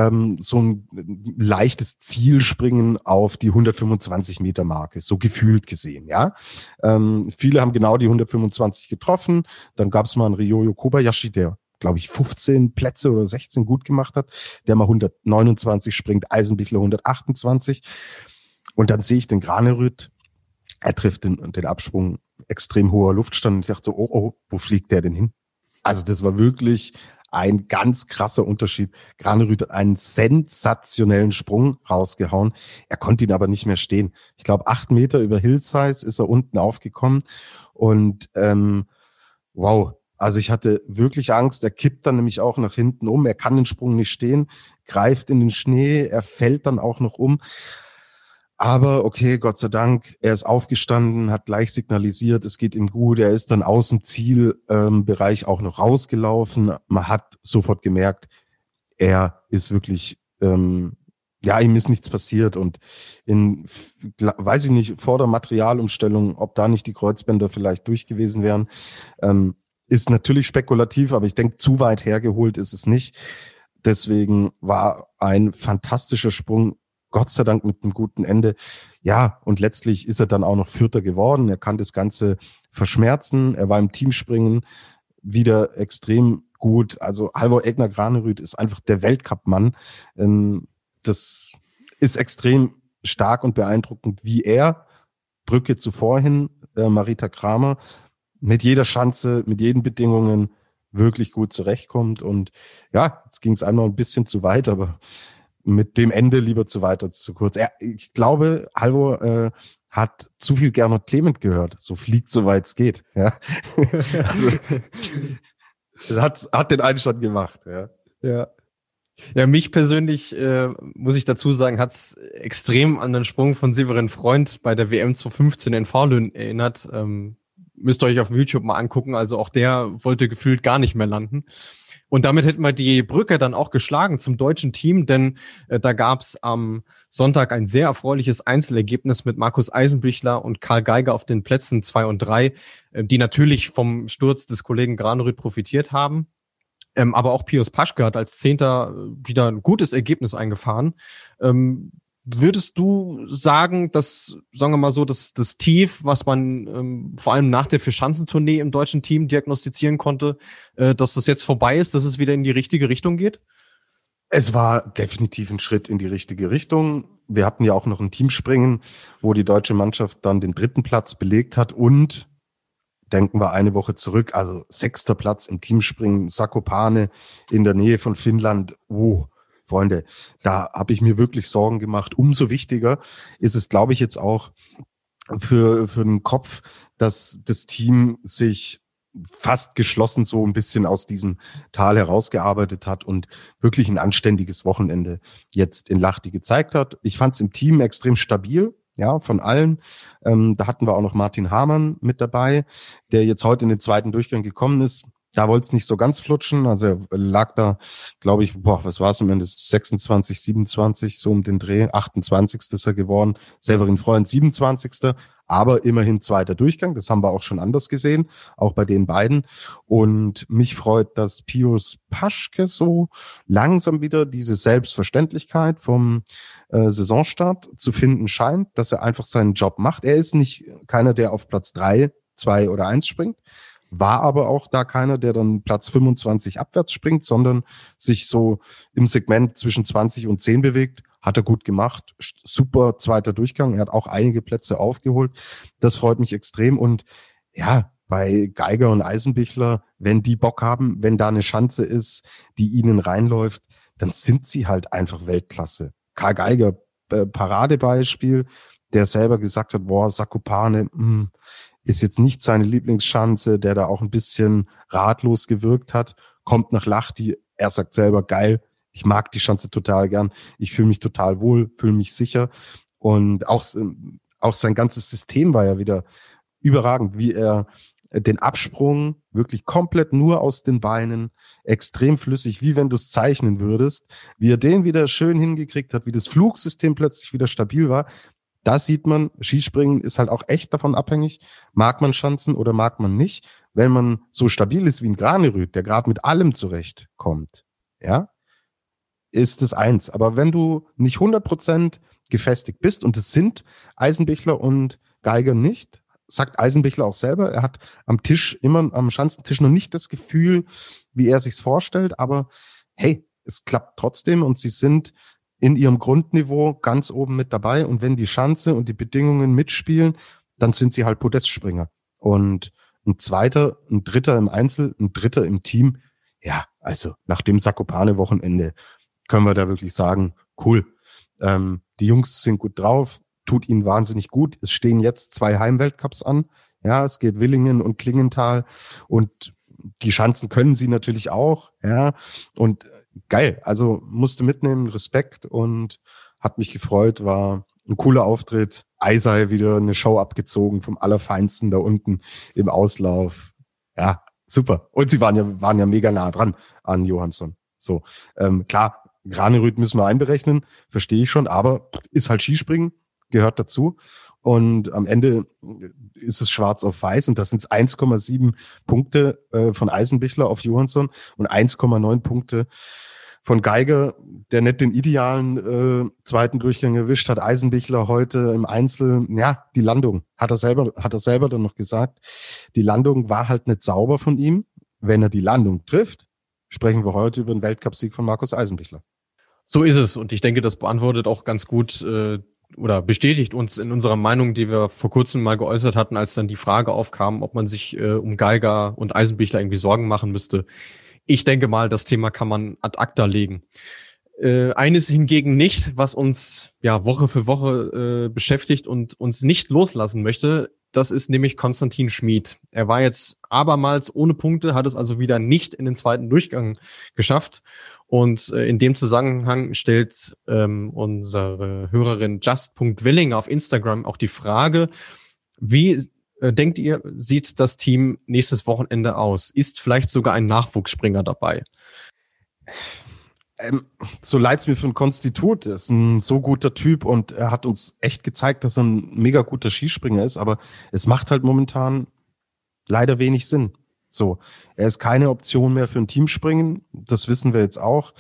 ähm, so ein leichtes Zielspringen auf die 125 Meter Marke, so gefühlt gesehen, ja. Ähm, viele haben genau die 125 getroffen. Dann gab es mal einen Ryoyo Kobayashi, der glaube ich 15 Plätze oder 16 gut gemacht hat, der mal 129 springt, Eisenbichler 128. Und dann sehe ich den Granerüt, er trifft den, den Absprung extrem hoher Luftstand und ich dachte so, oh, oh, wo fliegt der denn hin? Also das war wirklich ein ganz krasser Unterschied. Granerüth hat einen sensationellen Sprung rausgehauen. Er konnte ihn aber nicht mehr stehen. Ich glaube, acht Meter über Hillsize ist er unten aufgekommen. Und ähm, wow, also ich hatte wirklich Angst. Er kippt dann nämlich auch nach hinten um. Er kann den Sprung nicht stehen, greift in den Schnee, er fällt dann auch noch um. Aber okay, Gott sei Dank, er ist aufgestanden, hat gleich signalisiert, es geht ihm gut. Er ist dann aus dem Zielbereich ähm, auch noch rausgelaufen. Man hat sofort gemerkt, er ist wirklich, ähm, ja, ihm ist nichts passiert. Und in, weiß ich nicht, vor der Materialumstellung, ob da nicht die Kreuzbänder vielleicht durch gewesen wären, ähm, ist natürlich spekulativ, aber ich denke, zu weit hergeholt ist es nicht. Deswegen war ein fantastischer Sprung Gott sei Dank mit einem guten Ende. Ja, und letztlich ist er dann auch noch Vierter geworden. Er kann das Ganze verschmerzen. Er war im Teamspringen wieder extrem gut. Also Halvor Egner Granerüth ist einfach der Weltcup-Mann. Ähm, das ist extrem stark und beeindruckend, wie er, Brücke zuvor hin, äh, Marita Kramer, mit jeder Schanze, mit jeden Bedingungen wirklich gut zurechtkommt. Und ja, jetzt ging es einmal ein bisschen zu weit, aber mit dem Ende lieber zu weit als zu kurz. Er, ich glaube, Halvor äh, hat zu viel Gernot Clement gehört. So fliegt, soweit es geht. Ja. [laughs] also, hat, hat den Einstand gemacht. Ja. ja. Ja, mich persönlich, äh, muss ich dazu sagen, hat's extrem an den Sprung von Severin Freund bei der WM 2015 in Fahrlön erinnert. Ähm, müsst ihr euch auf YouTube mal angucken. Also auch der wollte gefühlt gar nicht mehr landen. Und damit hätten wir die Brücke dann auch geschlagen zum deutschen Team, denn äh, da gab es am Sonntag ein sehr erfreuliches Einzelergebnis mit Markus Eisenbichler und Karl Geiger auf den Plätzen zwei und drei, äh, die natürlich vom Sturz des Kollegen Granerüth profitiert haben. Ähm, aber auch Pius Paschke hat als Zehnter wieder ein gutes Ergebnis eingefahren. Ähm, Würdest du sagen, dass, sagen wir mal so, dass das Tief, was man ähm, vor allem nach der Vierschanzentournee im deutschen Team diagnostizieren konnte, äh, dass das jetzt vorbei ist, dass es wieder in die richtige Richtung geht? Es war definitiv ein Schritt in die richtige Richtung. Wir hatten ja auch noch ein Teamspringen, wo die deutsche Mannschaft dann den dritten Platz belegt hat und denken wir eine Woche zurück, also sechster Platz im Teamspringen, Sakopane in der Nähe von Finnland. Oh, Freunde, da habe ich mir wirklich Sorgen gemacht. Umso wichtiger ist es, glaube ich, jetzt auch für, für den Kopf, dass das Team sich fast geschlossen so ein bisschen aus diesem Tal herausgearbeitet hat und wirklich ein anständiges Wochenende jetzt in Lachti gezeigt hat. Ich fand es im Team extrem stabil, ja, von allen. Ähm, da hatten wir auch noch Martin Hamann mit dabei, der jetzt heute in den zweiten Durchgang gekommen ist. Da wollte es nicht so ganz flutschen. Also er lag da, glaube ich, boah, was war es am Ende? 26, 27, so um den Dreh. 28. ist er geworden. Severin Freund 27. Aber immerhin zweiter Durchgang. Das haben wir auch schon anders gesehen. Auch bei den beiden. Und mich freut, dass Pius Paschke so langsam wieder diese Selbstverständlichkeit vom äh, Saisonstart zu finden scheint, dass er einfach seinen Job macht. Er ist nicht keiner, der auf Platz drei, zwei oder eins springt war aber auch da keiner, der dann Platz 25 abwärts springt, sondern sich so im Segment zwischen 20 und 10 bewegt. Hat er gut gemacht. Super zweiter Durchgang. Er hat auch einige Plätze aufgeholt. Das freut mich extrem. Und ja, bei Geiger und Eisenbichler, wenn die Bock haben, wenn da eine Schanze ist, die ihnen reinläuft, dann sind sie halt einfach Weltklasse. Karl Geiger, äh, Paradebeispiel, der selber gesagt hat, boah, Sakupane, mh, hm, ist jetzt nicht seine Lieblingschance, der da auch ein bisschen ratlos gewirkt hat, kommt nach Lachti, er sagt selber, geil, ich mag die Chance total gern, ich fühle mich total wohl, fühle mich sicher und auch, auch sein ganzes System war ja wieder überragend, wie er den Absprung wirklich komplett nur aus den Beinen, extrem flüssig, wie wenn du es zeichnen würdest, wie er den wieder schön hingekriegt hat, wie das Flugsystem plötzlich wieder stabil war. Da sieht man, Skispringen ist halt auch echt davon abhängig, mag man Schanzen oder mag man nicht. Wenn man so stabil ist wie ein Granerüt, der gerade mit allem zurechtkommt, ja, ist das eins. Aber wenn du nicht 100% gefestigt bist, und es sind Eisenbichler und Geiger nicht, sagt Eisenbichler auch selber, er hat am Tisch immer, am Schanzentisch noch nicht das Gefühl, wie er sich's vorstellt, aber hey, es klappt trotzdem und sie sind in ihrem Grundniveau ganz oben mit dabei und wenn die Schanze und die Bedingungen mitspielen, dann sind sie halt Podestspringer. Und ein zweiter, ein dritter im Einzel, ein dritter im Team, ja, also nach dem Sakopane-Wochenende können wir da wirklich sagen, cool. Ähm, die Jungs sind gut drauf, tut ihnen wahnsinnig gut. Es stehen jetzt zwei Heimweltcups an. Ja, es geht Willingen und Klingenthal und die Schanzen können sie natürlich auch. Ja, und geil. Also musste mitnehmen, Respekt und hat mich gefreut, war ein cooler Auftritt. Eisei wieder eine Show abgezogen vom Allerfeinsten da unten im Auslauf. Ja, super. Und sie waren ja, waren ja mega nah dran an Johansson. So, ähm, klar, Granerüt müssen wir einberechnen, verstehe ich schon, aber ist halt Skispringen, gehört dazu. Und am Ende ist es schwarz auf weiß und das sind 1,7 Punkte äh, von Eisenbichler auf Johansson und 1,9 Punkte von Geiger, der nicht den idealen äh, zweiten Durchgang erwischt hat. Eisenbichler heute im Einzel, ja, die Landung, hat er selber, hat er selber dann noch gesagt. Die Landung war halt nicht sauber von ihm. Wenn er die Landung trifft, sprechen wir heute über den Weltcupsieg von Markus Eisenbichler. So ist es. Und ich denke, das beantwortet auch ganz gut äh, oder bestätigt uns in unserer Meinung, die wir vor kurzem mal geäußert hatten, als dann die Frage aufkam, ob man sich äh, um Geiger und Eisenbichler irgendwie Sorgen machen müsste. Ich denke mal, das Thema kann man ad acta legen. Äh, eines hingegen nicht, was uns ja Woche für Woche äh, beschäftigt und uns nicht loslassen möchte, das ist nämlich Konstantin Schmid. Er war jetzt abermals ohne Punkte, hat es also wieder nicht in den zweiten Durchgang geschafft. Und äh, in dem Zusammenhang stellt ähm, unsere Hörerin just.willing auf Instagram auch die Frage, wie äh, denkt ihr, sieht das Team nächstes Wochenende aus? Ist vielleicht sogar ein Nachwuchsspringer dabei? Ähm, so leid's mir für ein Konstitut. Ist ein so guter Typ und er hat uns echt gezeigt, dass er ein mega guter Skispringer ist, aber es macht halt momentan leider wenig Sinn. So, er ist keine Option mehr für ein Teamspringen. Das wissen wir jetzt auch.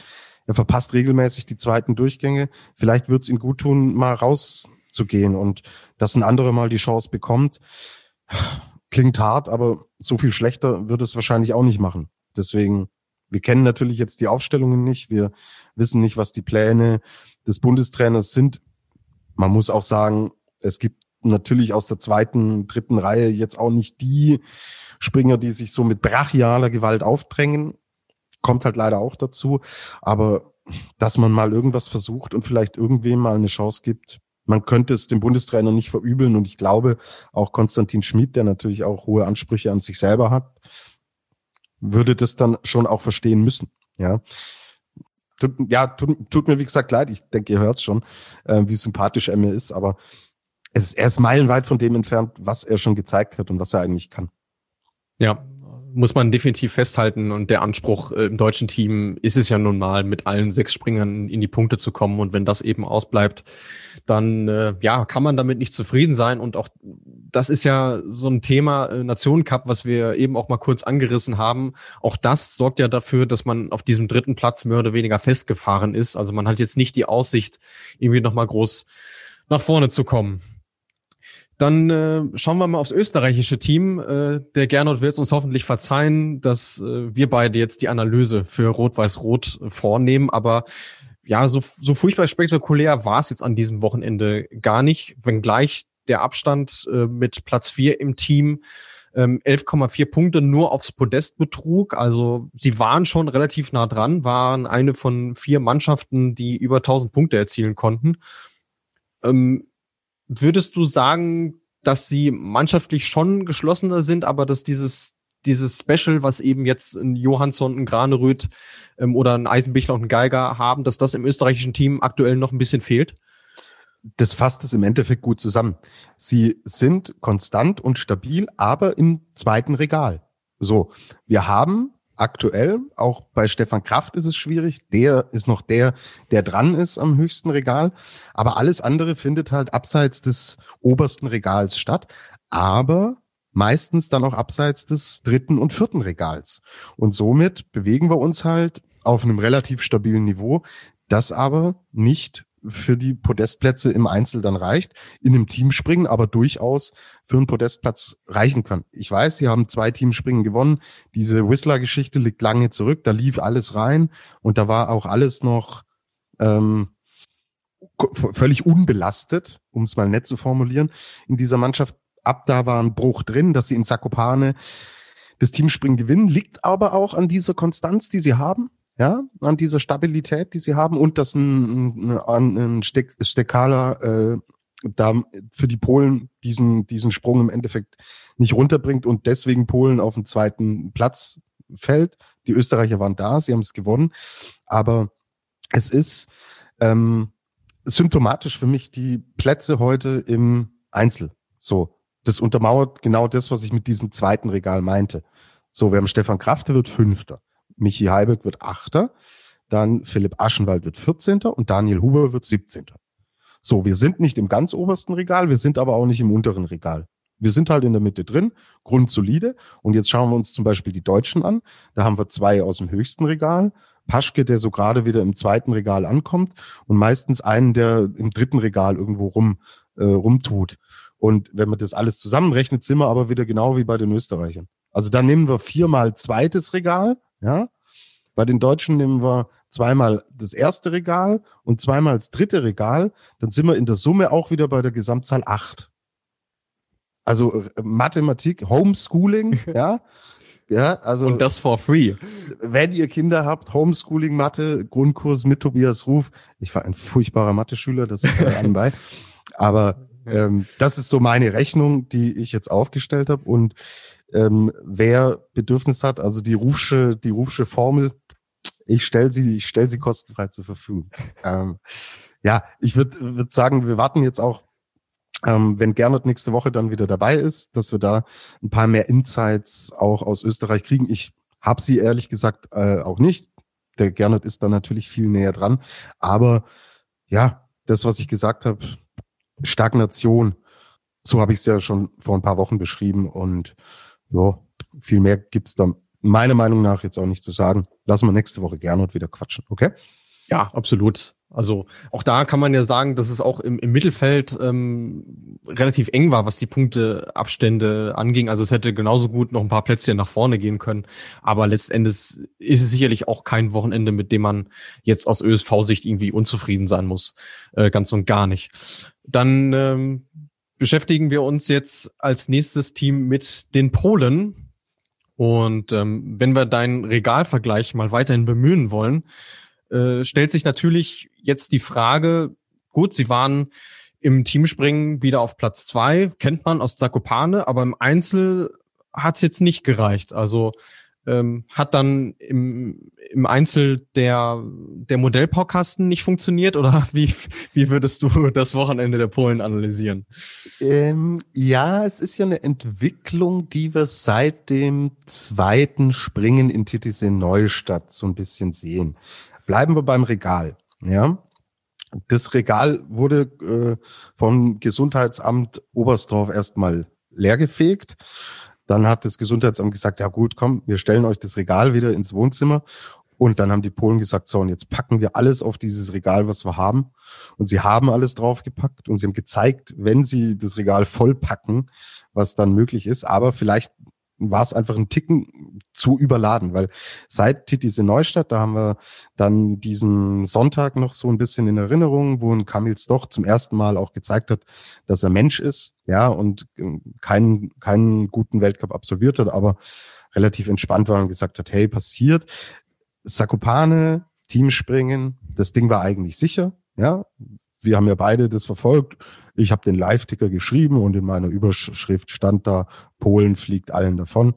Er verpasst regelmäßig die zweiten Durchgänge. Vielleicht wird es ihm gut tun, mal rauszugehen und dass ein anderer mal die Chance bekommt. Klingt hart, aber so viel schlechter wird es wahrscheinlich auch nicht machen. Deswegen, wir kennen natürlich jetzt die Aufstellungen nicht. Wir wissen nicht, was die Pläne des Bundestrainers sind. Man muss auch sagen, es gibt natürlich aus der zweiten, dritten Reihe jetzt auch nicht die Springer, die sich so mit brachialer Gewalt aufdrängen. Kommt halt leider auch dazu. Aber dass man mal irgendwas versucht und vielleicht irgendwem mal eine Chance gibt, man könnte es dem Bundestrainer nicht verübeln. Und ich glaube, auch Konstantin Schmid, der natürlich auch hohe Ansprüche an sich selber hat, würde das dann schon auch verstehen müssen. Ja. Tut, ja, tut, tut mir wie gesagt leid. Ich denke, ihr hört schon, äh, wie sympathisch er mir ist. Aber es ist, er ist meilenweit von dem entfernt, was er schon gezeigt hat und was er eigentlich kann. Ja, muss man definitiv festhalten. Und der Anspruch äh, im deutschen Team ist es ja nun mal, mit allen sechs Springern in die Punkte zu kommen. Und wenn das eben ausbleibt, dann äh, ja, kann man damit nicht zufrieden sein. Und auch das ist ja so ein Thema äh, Nationen Cup, was wir eben auch mal kurz angerissen haben. Auch das sorgt ja dafür, dass man auf diesem dritten Platz mehr oder weniger festgefahren ist. Also man hat jetzt nicht die Aussicht, irgendwie nochmal groß nach vorne zu kommen. Dann äh, schauen wir mal aufs österreichische Team. Äh, der Gernot wird es uns hoffentlich verzeihen, dass äh, wir beide jetzt die Analyse für Rot-Weiß-Rot vornehmen. Aber ja, so, so furchtbar spektakulär war es jetzt an diesem Wochenende gar nicht, wenngleich der Abstand äh, mit Platz vier im Team ähm, 11,4 Punkte nur aufs Podest betrug. Also sie waren schon relativ nah dran, waren eine von vier Mannschaften, die über 1000 Punkte erzielen konnten. Ähm, würdest du sagen, dass sie mannschaftlich schon geschlossener sind, aber dass dieses dieses Special, was eben jetzt ein Johansson, ein Granerüth ähm, oder ein Eisenbichler und ein Geiger haben, dass das im österreichischen Team aktuell noch ein bisschen fehlt? Das fasst es im Endeffekt gut zusammen. Sie sind konstant und stabil, aber im zweiten Regal. So, wir haben aktuell, auch bei Stefan Kraft ist es schwierig, der ist noch der, der dran ist am höchsten Regal, aber alles andere findet halt abseits des obersten Regals statt. Aber meistens dann auch abseits des dritten und vierten Regals. Und somit bewegen wir uns halt auf einem relativ stabilen Niveau, das aber nicht für die Podestplätze im Einzel dann reicht, in einem Teamspringen aber durchaus für einen Podestplatz reichen kann. Ich weiß, sie haben zwei Teamspringen gewonnen. Diese Whistler-Geschichte liegt lange zurück, da lief alles rein und da war auch alles noch ähm, völlig unbelastet, um es mal nett zu formulieren, in dieser Mannschaft ab da war ein Bruch drin, dass sie in Zakopane das Teamspringen gewinnen, liegt aber auch an dieser Konstanz, die sie haben, ja, an dieser Stabilität, die sie haben und dass ein, ein, ein Steck, Steckaler äh, da für die Polen diesen, diesen Sprung im Endeffekt nicht runterbringt und deswegen Polen auf den zweiten Platz fällt. Die Österreicher waren da, sie haben es gewonnen, aber es ist ähm, symptomatisch für mich die Plätze heute im Einzel. So, das untermauert genau das, was ich mit diesem zweiten Regal meinte. So, wir haben Stefan Kraft, der wird Fünfter. Michi Heiberg wird Achter. Dann Philipp Aschenwald wird 14. und Daniel Huber wird 17. So, wir sind nicht im ganz obersten Regal, wir sind aber auch nicht im unteren Regal. Wir sind halt in der Mitte drin, grundsolide. Und jetzt schauen wir uns zum Beispiel die Deutschen an. Da haben wir zwei aus dem höchsten Regal. Paschke, der so gerade wieder im zweiten Regal ankommt und meistens einen, der im dritten Regal irgendwo rum, äh, rumtut. Und wenn man das alles zusammenrechnet, sind wir aber wieder genau wie bei den Österreichern. Also dann nehmen wir viermal zweites Regal, ja. Bei den Deutschen nehmen wir zweimal das erste Regal und zweimal das dritte Regal. Dann sind wir in der Summe auch wieder bei der Gesamtzahl acht. Also äh, Mathematik, Homeschooling, [laughs] ja. Ja, also. Und das for free. Wenn ihr Kinder habt, Homeschooling, Mathe, Grundkurs mit Tobias Ruf. Ich war ein furchtbarer Mathe-Schüler, das äh, anbei. [laughs] Aber ähm, das ist so meine Rechnung, die ich jetzt aufgestellt habe. Und ähm, wer Bedürfnis hat, also die Rufsche, die Rufsche Formel, ich stelle sie, ich stelle sie kostenfrei zur Verfügung. Ähm, ja, ich würde würd sagen, wir warten jetzt auch, ähm, wenn Gernot nächste Woche dann wieder dabei ist, dass wir da ein paar mehr Insights auch aus Österreich kriegen. Ich habe sie ehrlich gesagt äh, auch nicht. Der Gernot ist da natürlich viel näher dran. Aber ja, das, was ich gesagt habe, Stagnation. So habe ich es ja schon vor ein paar Wochen beschrieben und ja, viel mehr gibt's da meiner Meinung nach jetzt auch nicht zu sagen. Lassen wir nächste Woche gerne und wieder quatschen, okay? Ja, absolut. Also auch da kann man ja sagen, dass es auch im, im Mittelfeld ähm, relativ eng war, was die Punkteabstände anging. Also es hätte genauso gut noch ein paar Plätzchen nach vorne gehen können. Aber letztendlich ist es sicherlich auch kein Wochenende, mit dem man jetzt aus ÖSV-Sicht irgendwie unzufrieden sein muss. Äh, ganz und gar nicht. Dann ähm, beschäftigen wir uns jetzt als nächstes Team mit den Polen. Und ähm, wenn wir deinen Regalvergleich mal weiterhin bemühen wollen, äh, stellt sich natürlich jetzt die Frage, gut, sie waren im Teamspringen wieder auf Platz zwei, kennt man aus Zakopane, aber im Einzel hat es jetzt nicht gereicht. Also ähm, hat dann im, im Einzel der, der Modellbaukasten nicht funktioniert oder [laughs] wie, wie würdest du das Wochenende der Polen analysieren? Ähm, ja, es ist ja eine Entwicklung, die wir seit dem zweiten Springen in Titisee Neustadt so ein bisschen sehen. Bleiben wir beim Regal. Ja, das Regal wurde äh, vom Gesundheitsamt Oberstdorf erstmal leergefegt. Dann hat das Gesundheitsamt gesagt, ja gut, komm, wir stellen euch das Regal wieder ins Wohnzimmer. Und dann haben die Polen gesagt, so, und jetzt packen wir alles auf dieses Regal, was wir haben. Und sie haben alles draufgepackt und sie haben gezeigt, wenn sie das Regal vollpacken, was dann möglich ist. Aber vielleicht war es einfach ein Ticken zu überladen, weil seit Titis in Neustadt, da haben wir dann diesen Sonntag noch so ein bisschen in Erinnerung, wo ein Kamils doch zum ersten Mal auch gezeigt hat, dass er Mensch ist, ja, und äh, keinen, keinen guten Weltcup absolviert hat, aber relativ entspannt war und gesagt hat, hey, passiert. Sakopane, Teamspringen, das Ding war eigentlich sicher, ja. Wir haben ja beide das verfolgt. Ich habe den Live-Ticker geschrieben und in meiner Überschrift stand da, Polen fliegt allen davon.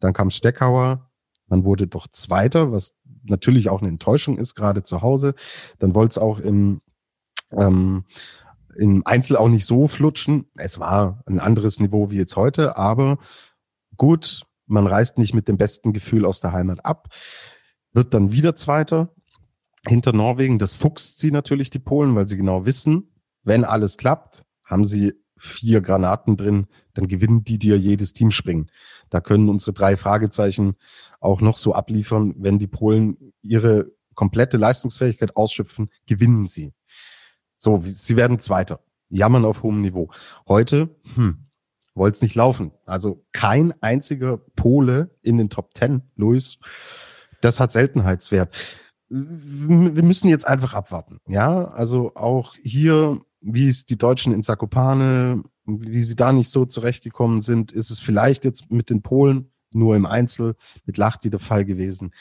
Dann kam Steckauer, man wurde doch Zweiter, was natürlich auch eine Enttäuschung ist, gerade zu Hause. Dann wollte es auch im, ähm, im Einzel auch nicht so flutschen. Es war ein anderes Niveau wie jetzt heute, aber gut, man reist nicht mit dem besten Gefühl aus der Heimat ab, wird dann wieder Zweiter hinter Norwegen. Das fuchst sie natürlich, die Polen, weil sie genau wissen, wenn alles klappt, haben sie vier Granaten drin, dann gewinnen die dir jedes Team springen. Da können unsere drei Fragezeichen auch noch so abliefern, wenn die Polen ihre komplette Leistungsfähigkeit ausschöpfen, gewinnen sie. So, sie werden Zweiter. Jammern auf hohem Niveau. Heute, hm, wollte es nicht laufen. Also kein einziger Pole in den Top Ten, Luis. Das hat Seltenheitswert. Wir müssen jetzt einfach abwarten. Ja, also auch hier wie es die Deutschen in Zakopane, wie sie da nicht so zurechtgekommen sind, ist es vielleicht jetzt mit den Polen nur im Einzel mit Lachti der Fall gewesen.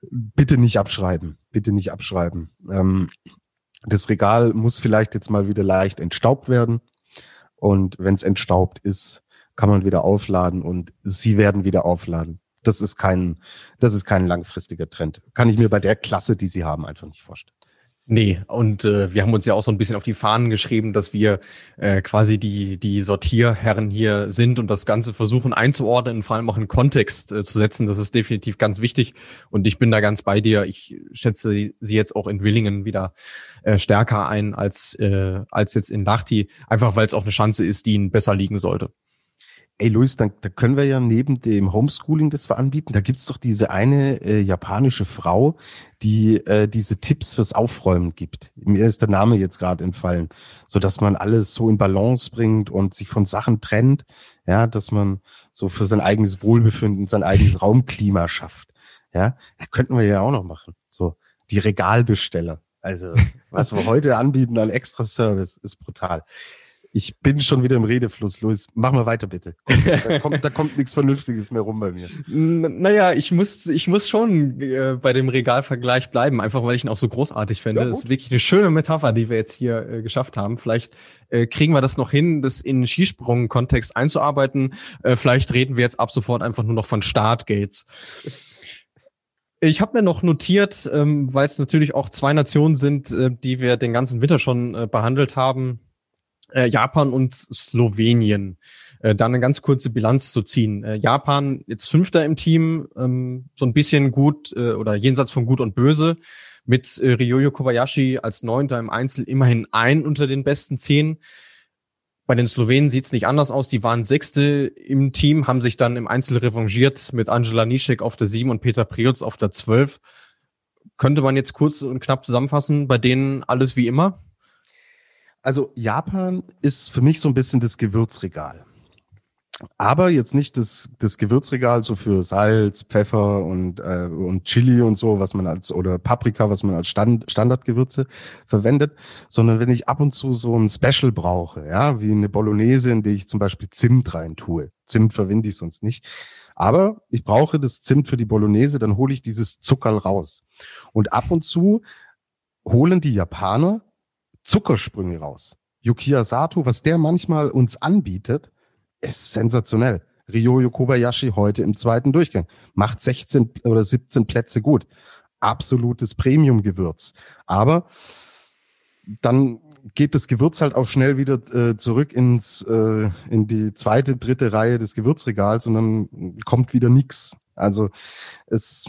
Bitte nicht abschreiben, bitte nicht abschreiben. Ähm, das Regal muss vielleicht jetzt mal wieder leicht entstaubt werden. Und wenn es entstaubt ist, kann man wieder aufladen und sie werden wieder aufladen. Das ist kein, das ist kein langfristiger Trend. Kann ich mir bei der Klasse, die sie haben, einfach nicht vorstellen. Nee, und äh, wir haben uns ja auch so ein bisschen auf die Fahnen geschrieben, dass wir äh, quasi die, die Sortierherren hier sind und das Ganze versuchen einzuordnen, vor allem auch in Kontext äh, zu setzen. Das ist definitiv ganz wichtig. Und ich bin da ganz bei dir. Ich schätze sie jetzt auch in Willingen wieder äh, stärker ein als, äh, als jetzt in Lahti, einfach weil es auch eine Chance ist, die ihnen besser liegen sollte. Ey Luis, dann, da können wir ja neben dem Homeschooling, das wir anbieten, da gibt's doch diese eine äh, japanische Frau, die äh, diese Tipps fürs Aufräumen gibt. Mir ist der Name jetzt gerade entfallen, so dass man alles so in Balance bringt und sich von Sachen trennt, ja, dass man so für sein eigenes Wohlbefinden, sein eigenes [laughs] Raumklima schafft. Ja, da könnten wir ja auch noch machen. So die Regalbesteller. Also was wir [laughs] heute anbieten an Extra Service ist brutal. Ich bin schon wieder im Redefluss, Luis. Mach mal weiter, bitte. Da kommt, da kommt nichts Vernünftiges mehr rum bei mir. naja, ich muss, ich muss schon äh, bei dem Regalvergleich bleiben, einfach weil ich ihn auch so großartig finde. Ja, das ist wirklich eine schöne Metapher, die wir jetzt hier äh, geschafft haben. Vielleicht äh, kriegen wir das noch hin, das in Skisprung-Kontext einzuarbeiten. Äh, vielleicht reden wir jetzt ab sofort einfach nur noch von Startgates. Ich habe mir noch notiert, ähm, weil es natürlich auch zwei Nationen sind, äh, die wir den ganzen Winter schon äh, behandelt haben, äh, Japan und Slowenien. Äh, da eine ganz kurze Bilanz zu ziehen. Äh, Japan jetzt Fünfter im Team, ähm, so ein bisschen gut äh, oder jenseits von Gut und Böse. Mit äh, Ryoyo Kobayashi als Neunter im Einzel immerhin ein unter den besten zehn. Bei den Slowenen sieht's nicht anders aus. Die waren Sechste im Team, haben sich dann im Einzel revanchiert mit Angela Nischek auf der Sieben und Peter Priotz auf der Zwölf. Könnte man jetzt kurz und knapp zusammenfassen, bei denen alles wie immer? Also Japan ist für mich so ein bisschen das Gewürzregal. Aber jetzt nicht das, das Gewürzregal so für Salz, Pfeffer und, äh, und Chili und so, was man als, oder Paprika, was man als Stand, Standardgewürze verwendet, sondern wenn ich ab und zu so ein Special brauche, ja, wie eine Bolognese, in die ich zum Beispiel Zimt rein tue. Zimt verwende ich sonst nicht. Aber ich brauche das Zimt für die Bolognese, dann hole ich dieses Zuckerl raus. Und ab und zu holen die Japaner Zuckersprünge raus. Yukiya Sato, was der manchmal uns anbietet, ist sensationell. Ryoyo Kobayashi heute im zweiten Durchgang. Macht 16 oder 17 Plätze gut. Absolutes Premium-Gewürz. Aber dann geht das Gewürz halt auch schnell wieder äh, zurück ins äh, in die zweite, dritte Reihe des Gewürzregals und dann kommt wieder nix. Also es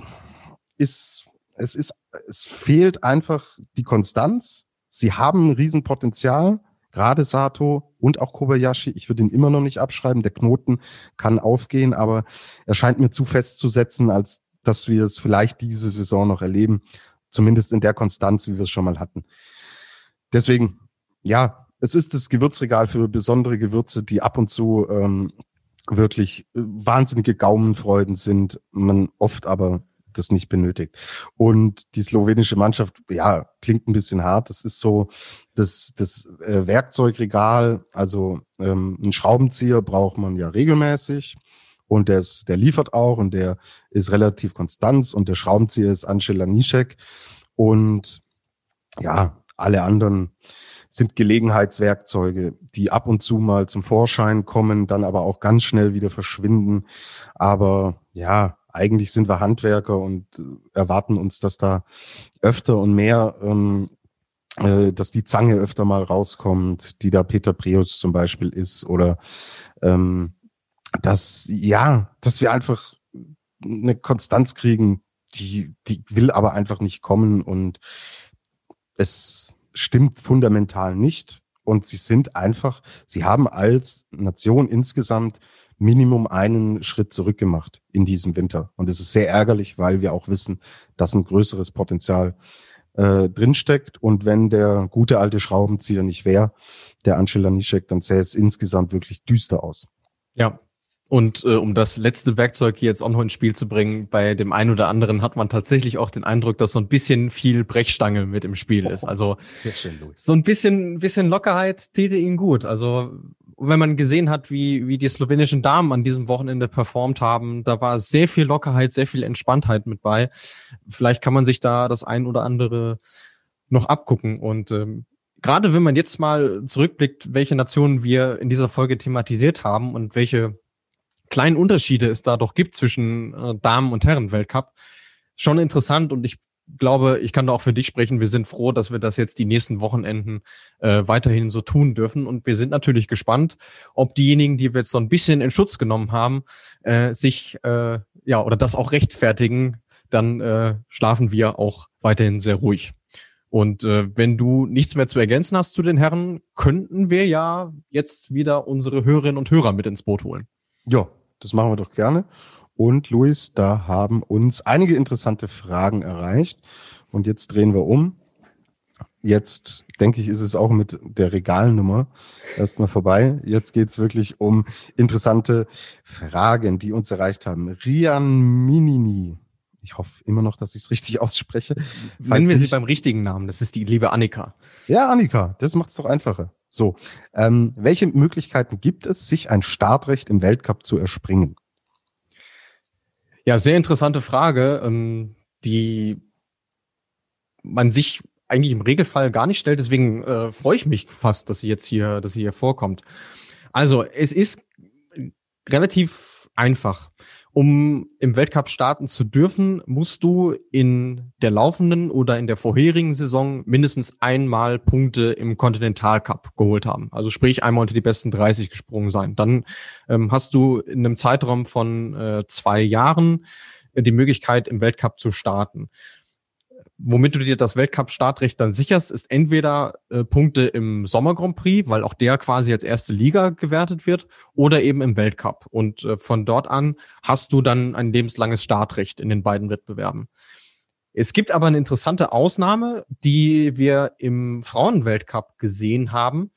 ist es ist es fehlt einfach die Konstanz Sie haben ein Riesenpotenzial, gerade Sato und auch Kobayashi. Ich würde ihn immer noch nicht abschreiben. Der Knoten kann aufgehen, aber er scheint mir zu festzusetzen, als dass wir es vielleicht diese Saison noch erleben. Zumindest in der Konstanz, wie wir es schon mal hatten. Deswegen, ja, es ist das Gewürzregal für besondere Gewürze, die ab und zu ähm, wirklich äh, wahnsinnige Gaumenfreuden sind, man oft aber das nicht benötigt. Und die slowenische Mannschaft, ja, klingt ein bisschen hart. Das ist so das, das äh, Werkzeugregal, also ähm, ein Schraubenzieher braucht man ja regelmäßig. Und der, ist, der liefert auch und der ist relativ konstant und der Schraubenzieher ist Angela Nischek. Und ja, alle anderen sind Gelegenheitswerkzeuge, die ab und zu mal zum Vorschein kommen, dann aber auch ganz schnell wieder verschwinden. Aber ja, eigentlich sind wir Handwerker und erwarten uns, dass da öfter und mehr, ähm, äh, dass die Zange öfter mal rauskommt, die da Peter Preus zum Beispiel ist oder ähm, dass ja, dass wir einfach eine Konstanz kriegen, die die will aber einfach nicht kommen und es stimmt fundamental nicht. Und sie sind einfach, sie haben als Nation insgesamt Minimum einen Schritt zurück gemacht in diesem Winter. Und es ist sehr ärgerlich, weil wir auch wissen, dass ein größeres Potenzial äh, drinsteckt. Und wenn der gute alte Schraubenzieher nicht wäre, der Angela Nischek, dann sähe es insgesamt wirklich düster aus. Ja, und äh, um das letzte Werkzeug jetzt auch noch ins Spiel zu bringen, bei dem einen oder anderen hat man tatsächlich auch den Eindruck, dass so ein bisschen viel Brechstange mit im Spiel ist. Also Sehr schön, Louis. so ein bisschen, bisschen Lockerheit täte ihn gut. Also wenn man gesehen hat, wie, wie die slowenischen Damen an diesem Wochenende performt haben, da war sehr viel Lockerheit, sehr viel Entspanntheit mit bei. Vielleicht kann man sich da das ein oder andere noch abgucken. Und ähm, gerade wenn man jetzt mal zurückblickt, welche Nationen wir in dieser Folge thematisiert haben und welche kleinen Unterschiede es da doch gibt zwischen äh, Damen- und Herren-Weltcup. Schon interessant und ich glaube, ich kann da auch für dich sprechen. Wir sind froh, dass wir das jetzt die nächsten Wochenenden äh, weiterhin so tun dürfen. Und wir sind natürlich gespannt, ob diejenigen, die wir jetzt so ein bisschen in Schutz genommen haben, äh, sich äh, ja oder das auch rechtfertigen. Dann äh, schlafen wir auch weiterhin sehr ruhig. Und äh, wenn du nichts mehr zu ergänzen hast zu den Herren, könnten wir ja jetzt wieder unsere Hörerinnen und Hörer mit ins Boot holen. Ja, das machen wir doch gerne. Und Luis, da haben uns einige interessante Fragen erreicht. Und jetzt drehen wir um. Jetzt denke ich, ist es auch mit der Regalnummer erstmal vorbei. Jetzt geht's wirklich um interessante Fragen, die uns erreicht haben. Rian Minini. Ich hoffe immer noch, dass ich es richtig ausspreche. Nennen wir sie beim richtigen Namen. Das ist die liebe Annika. Ja, Annika. Das macht es doch einfacher. So, ähm, welche Möglichkeiten gibt es, sich ein Startrecht im Weltcup zu erspringen? Ja, sehr interessante Frage, ähm, die man sich eigentlich im Regelfall gar nicht stellt. Deswegen äh, freue ich mich fast, dass sie jetzt hier, dass sie hier vorkommt. Also es ist relativ einfach. Um im Weltcup starten zu dürfen, musst du in der laufenden oder in der vorherigen Saison mindestens einmal Punkte im Continental Cup geholt haben. Also sprich einmal unter die besten 30 gesprungen sein. Dann ähm, hast du in einem Zeitraum von äh, zwei Jahren die Möglichkeit, im Weltcup zu starten womit du dir das Weltcup-Startrecht dann sicherst, ist entweder äh, Punkte im Sommer Grand Prix, weil auch der quasi als erste Liga gewertet wird, oder eben im Weltcup. Und äh, von dort an hast du dann ein lebenslanges Startrecht in den beiden Wettbewerben. Es gibt aber eine interessante Ausnahme, die wir im Frauenweltcup gesehen haben,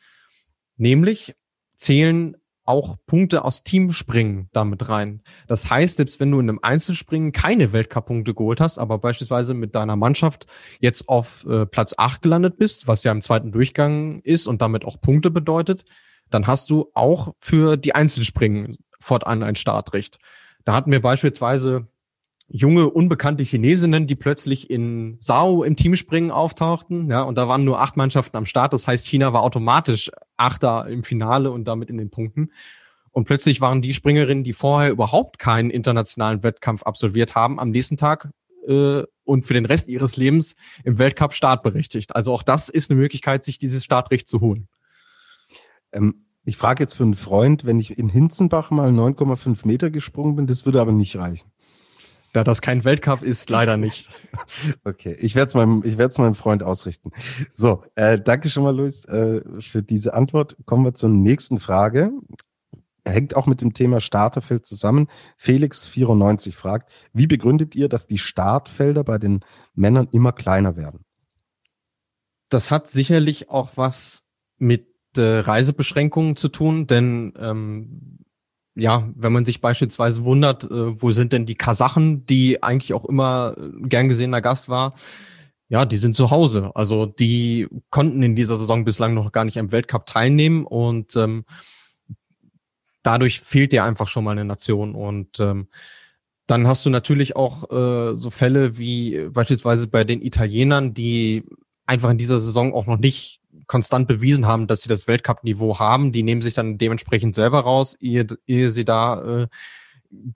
nämlich zählen auch Punkte aus Teamspringen damit rein. Das heißt, selbst wenn du in einem Einzelspringen keine Weltcup-Punkte geholt hast, aber beispielsweise mit deiner Mannschaft jetzt auf äh, Platz 8 gelandet bist, was ja im zweiten Durchgang ist und damit auch Punkte bedeutet, dann hast du auch für die Einzelspringen fortan ein Startrecht. Da hatten wir beispielsweise junge, unbekannte Chinesinnen, die plötzlich in Sao im Teamspringen auftauchten. Ja, und da waren nur acht Mannschaften am Start. Das heißt, China war automatisch Achter im Finale und damit in den Punkten. Und plötzlich waren die Springerinnen, die vorher überhaupt keinen internationalen Wettkampf absolviert haben, am nächsten Tag äh, und für den Rest ihres Lebens im Weltcup startberechtigt. Also auch das ist eine Möglichkeit, sich dieses Startrecht zu holen. Ähm, ich frage jetzt für einen Freund, wenn ich in Hinzenbach mal 9,5 Meter gesprungen bin, das würde aber nicht reichen. Da das kein Weltcup ist, leider nicht. [laughs] Okay, ich werde es meinem, ich werde es meinem Freund ausrichten. So, äh, danke schon mal, Luis, äh, für diese Antwort. Kommen wir zur nächsten Frage. Hängt auch mit dem Thema Starterfeld zusammen. Felix94 fragt, wie begründet ihr, dass die Startfelder bei den Männern immer kleiner werden? Das hat sicherlich auch was mit äh, Reisebeschränkungen zu tun, denn ähm, ja, wenn man sich beispielsweise wundert, äh, wo sind denn die Kasachen, die eigentlich auch immer äh, gern gesehener Gast war, ja, die sind zu Hause. Also die konnten in dieser Saison bislang noch gar nicht am Weltcup teilnehmen und ähm, dadurch fehlt dir einfach schon mal eine Nation. Und ähm, dann hast du natürlich auch äh, so Fälle wie beispielsweise bei den Italienern, die einfach in dieser Saison auch noch nicht konstant bewiesen haben, dass sie das Weltcup-Niveau haben. Die nehmen sich dann dementsprechend selber raus, ehe, ehe sie da äh,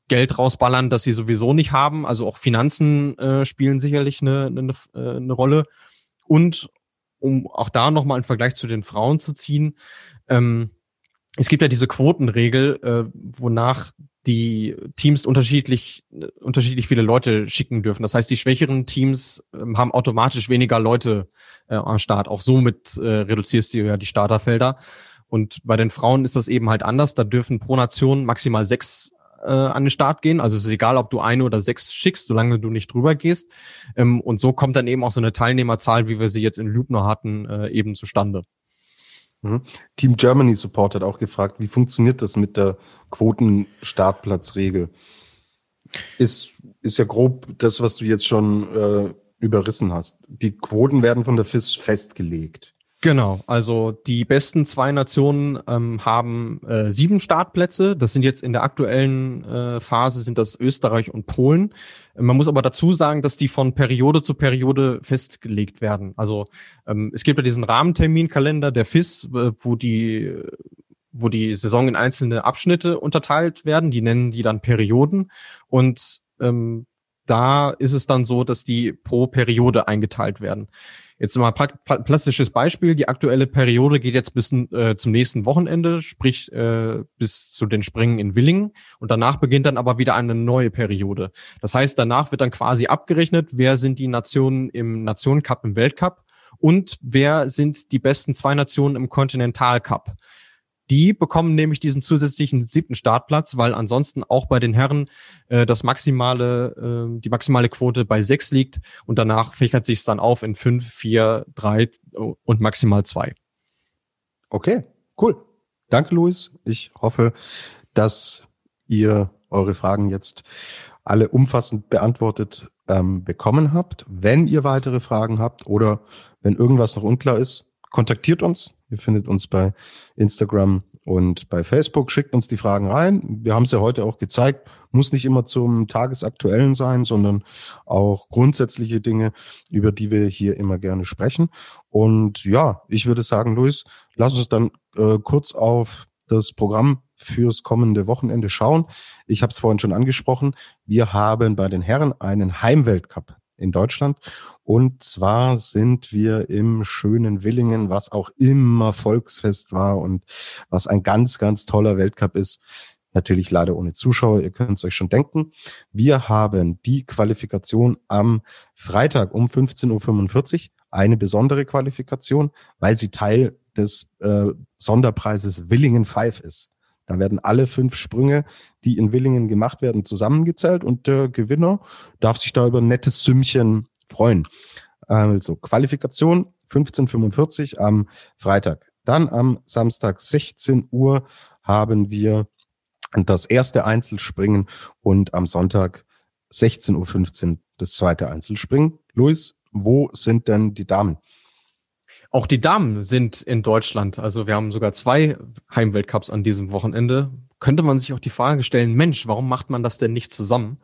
Geld rausballern, das sie sowieso nicht haben. Also auch Finanzen äh, spielen sicherlich eine, eine, äh, eine Rolle. Und um auch da nochmal einen Vergleich zu den Frauen zu ziehen, ähm, es gibt ja diese Quotenregel, äh, wonach die Teams unterschiedlich unterschiedlich viele Leute schicken dürfen. Das heißt, die schwächeren Teams ähm, haben automatisch weniger Leute äh, am Start. Auch somit äh, reduzierst du ja die Starterfelder. Und bei den Frauen ist das eben halt anders. Da dürfen pro Nation maximal sechs äh, an den Start gehen. Also es ist egal, ob du eine oder sechs schickst, solange du nicht drüber gehst. Ähm, und so kommt dann eben auch so eine Teilnehmerzahl, wie wir sie jetzt in Lübner hatten, äh, eben zustande. Mhm. Team Germany Support hat auch gefragt, wie funktioniert das mit der Quotenstartplatzregel? Ist, ist ja grob das, was du jetzt schon äh, überrissen hast. Die Quoten werden von der FIS festgelegt. Genau, also die besten zwei Nationen ähm, haben äh, sieben Startplätze. Das sind jetzt in der aktuellen äh, Phase sind das Österreich und Polen. Man muss aber dazu sagen, dass die von Periode zu Periode festgelegt werden. Also ähm, es gibt ja diesen Rahmenterminkalender der FIS, wo die wo die Saison in einzelne Abschnitte unterteilt werden. Die nennen die dann Perioden und ähm, da ist es dann so, dass die pro Periode eingeteilt werden. Jetzt mal plastisches Beispiel. Die aktuelle Periode geht jetzt bis äh, zum nächsten Wochenende, sprich äh, bis zu den Springen in Willingen. Und danach beginnt dann aber wieder eine neue Periode. Das heißt, danach wird dann quasi abgerechnet, wer sind die Nationen im Nationencup, im Weltcup und wer sind die besten zwei Nationen im Kontinentalcup. Die bekommen nämlich diesen zusätzlichen siebten Startplatz, weil ansonsten auch bei den Herren äh, das maximale, äh, die maximale Quote bei sechs liegt und danach fächert sich es dann auf in fünf, vier, drei und maximal zwei. Okay, cool. Danke, Luis. Ich hoffe, dass ihr eure Fragen jetzt alle umfassend beantwortet ähm, bekommen habt. Wenn ihr weitere Fragen habt oder wenn irgendwas noch unklar ist, kontaktiert uns. Ihr findet uns bei Instagram und bei Facebook. Schickt uns die Fragen rein. Wir haben es ja heute auch gezeigt. Muss nicht immer zum Tagesaktuellen sein, sondern auch grundsätzliche Dinge, über die wir hier immer gerne sprechen. Und ja, ich würde sagen, Luis, lass uns dann äh, kurz auf das Programm fürs kommende Wochenende schauen. Ich habe es vorhin schon angesprochen. Wir haben bei den Herren einen Heimweltcup in Deutschland. Und zwar sind wir im schönen Willingen, was auch immer Volksfest war und was ein ganz, ganz toller Weltcup ist. Natürlich leider ohne Zuschauer, ihr könnt es euch schon denken. Wir haben die Qualifikation am Freitag um 15.45 Uhr, eine besondere Qualifikation, weil sie Teil des äh, Sonderpreises Willingen 5 ist. Da werden alle fünf Sprünge, die in Willingen gemacht werden, zusammengezählt und der Gewinner darf sich da über ein nettes Sümmchen freuen. Also Qualifikation 1545 am Freitag. Dann am Samstag 16 Uhr haben wir das erste Einzelspringen und am Sonntag 16.15 Uhr das zweite Einzelspringen. Luis, wo sind denn die Damen? Auch die Damen sind in Deutschland. Also wir haben sogar zwei Heimweltcups an diesem Wochenende. Könnte man sich auch die Frage stellen, Mensch, warum macht man das denn nicht zusammen?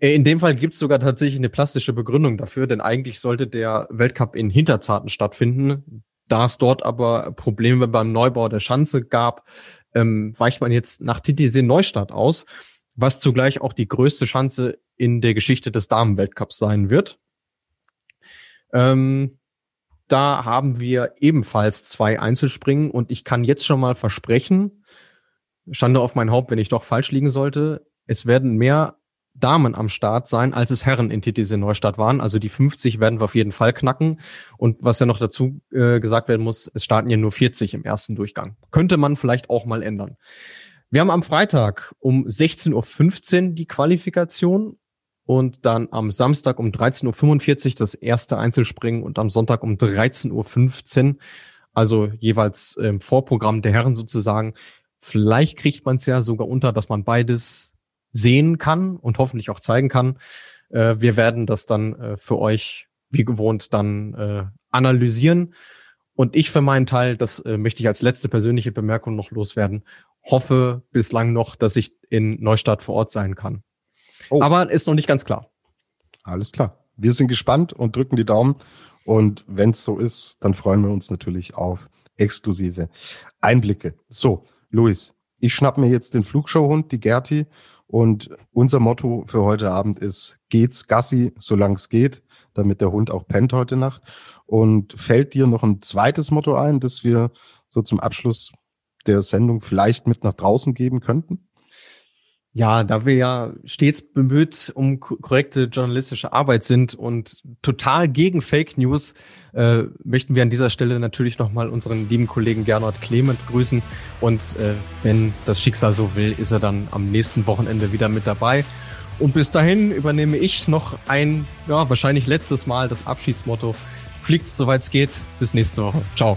Äh, in dem Fall gibt es sogar tatsächlich eine plastische Begründung dafür, denn eigentlich sollte der Weltcup in Hinterzarten stattfinden. Da es dort aber Probleme beim Neubau der Schanze gab, ähm, weicht man jetzt nach Titisee Neustadt aus, was zugleich auch die größte Schanze in der Geschichte des Damenweltcups sein wird. Ähm, da haben wir ebenfalls zwei Einzelspringen und ich kann jetzt schon mal versprechen, Schande auf mein Haupt, wenn ich doch falsch liegen sollte, es werden mehr Damen am Start sein, als es Herren in TTC Neustadt waren. Also die 50 werden wir auf jeden Fall knacken. Und was ja noch dazu äh, gesagt werden muss, es starten ja nur 40 im ersten Durchgang. Könnte man vielleicht auch mal ändern. Wir haben am Freitag um 16.15 Uhr die Qualifikation und dann am Samstag um 13.45 Uhr das erste Einzelspringen und am Sonntag um 13.15 Uhr, also jeweils im Vorprogramm der Herren sozusagen, Vielleicht kriegt man es ja sogar unter, dass man beides sehen kann und hoffentlich auch zeigen kann. Äh, wir werden das dann äh, für euch wie gewohnt dann äh, analysieren. Und ich für meinen Teil, das möchte ich als letzte persönliche Bemerkung noch loswerden, hoffe bislang noch, dass ich in Neustadt vor Ort sein kann. Oh. Aber ist noch nicht ganz klar. Alles klar. Wir sind gespannt und drücken die Daumen. Und wenn es so ist, dann freuen wir uns natürlich auf exklusive Einblicke. So, Luis, ich schnapp mir jetzt den Flugshowhund, die Gerti. Und unser Motto für heute Abend ist, geht's Gassi, solange es geht, damit der Hund auch pennt heute Nacht. Und fällt dir noch ein zweites Motto ein, das wir so zum Abschluss der Sendung vielleicht mit nach draußen geben könnten? Ja, da wir ja stets bemüht um korrekte journalistische Arbeit sind und total gegen Fake News, äh, möchten wir an dieser Stelle natürlich nochmal unseren lieben Kollegen Gernot Clement grüßen. Und äh, wenn das Schicksal so will, ist er dann am nächsten Wochenende wieder mit dabei. Und bis dahin übernehme ich noch ein, ja, wahrscheinlich letztes Mal das Abschiedsmotto. Fliegt's, soweit es geht. Bis nächste Woche. Ciao.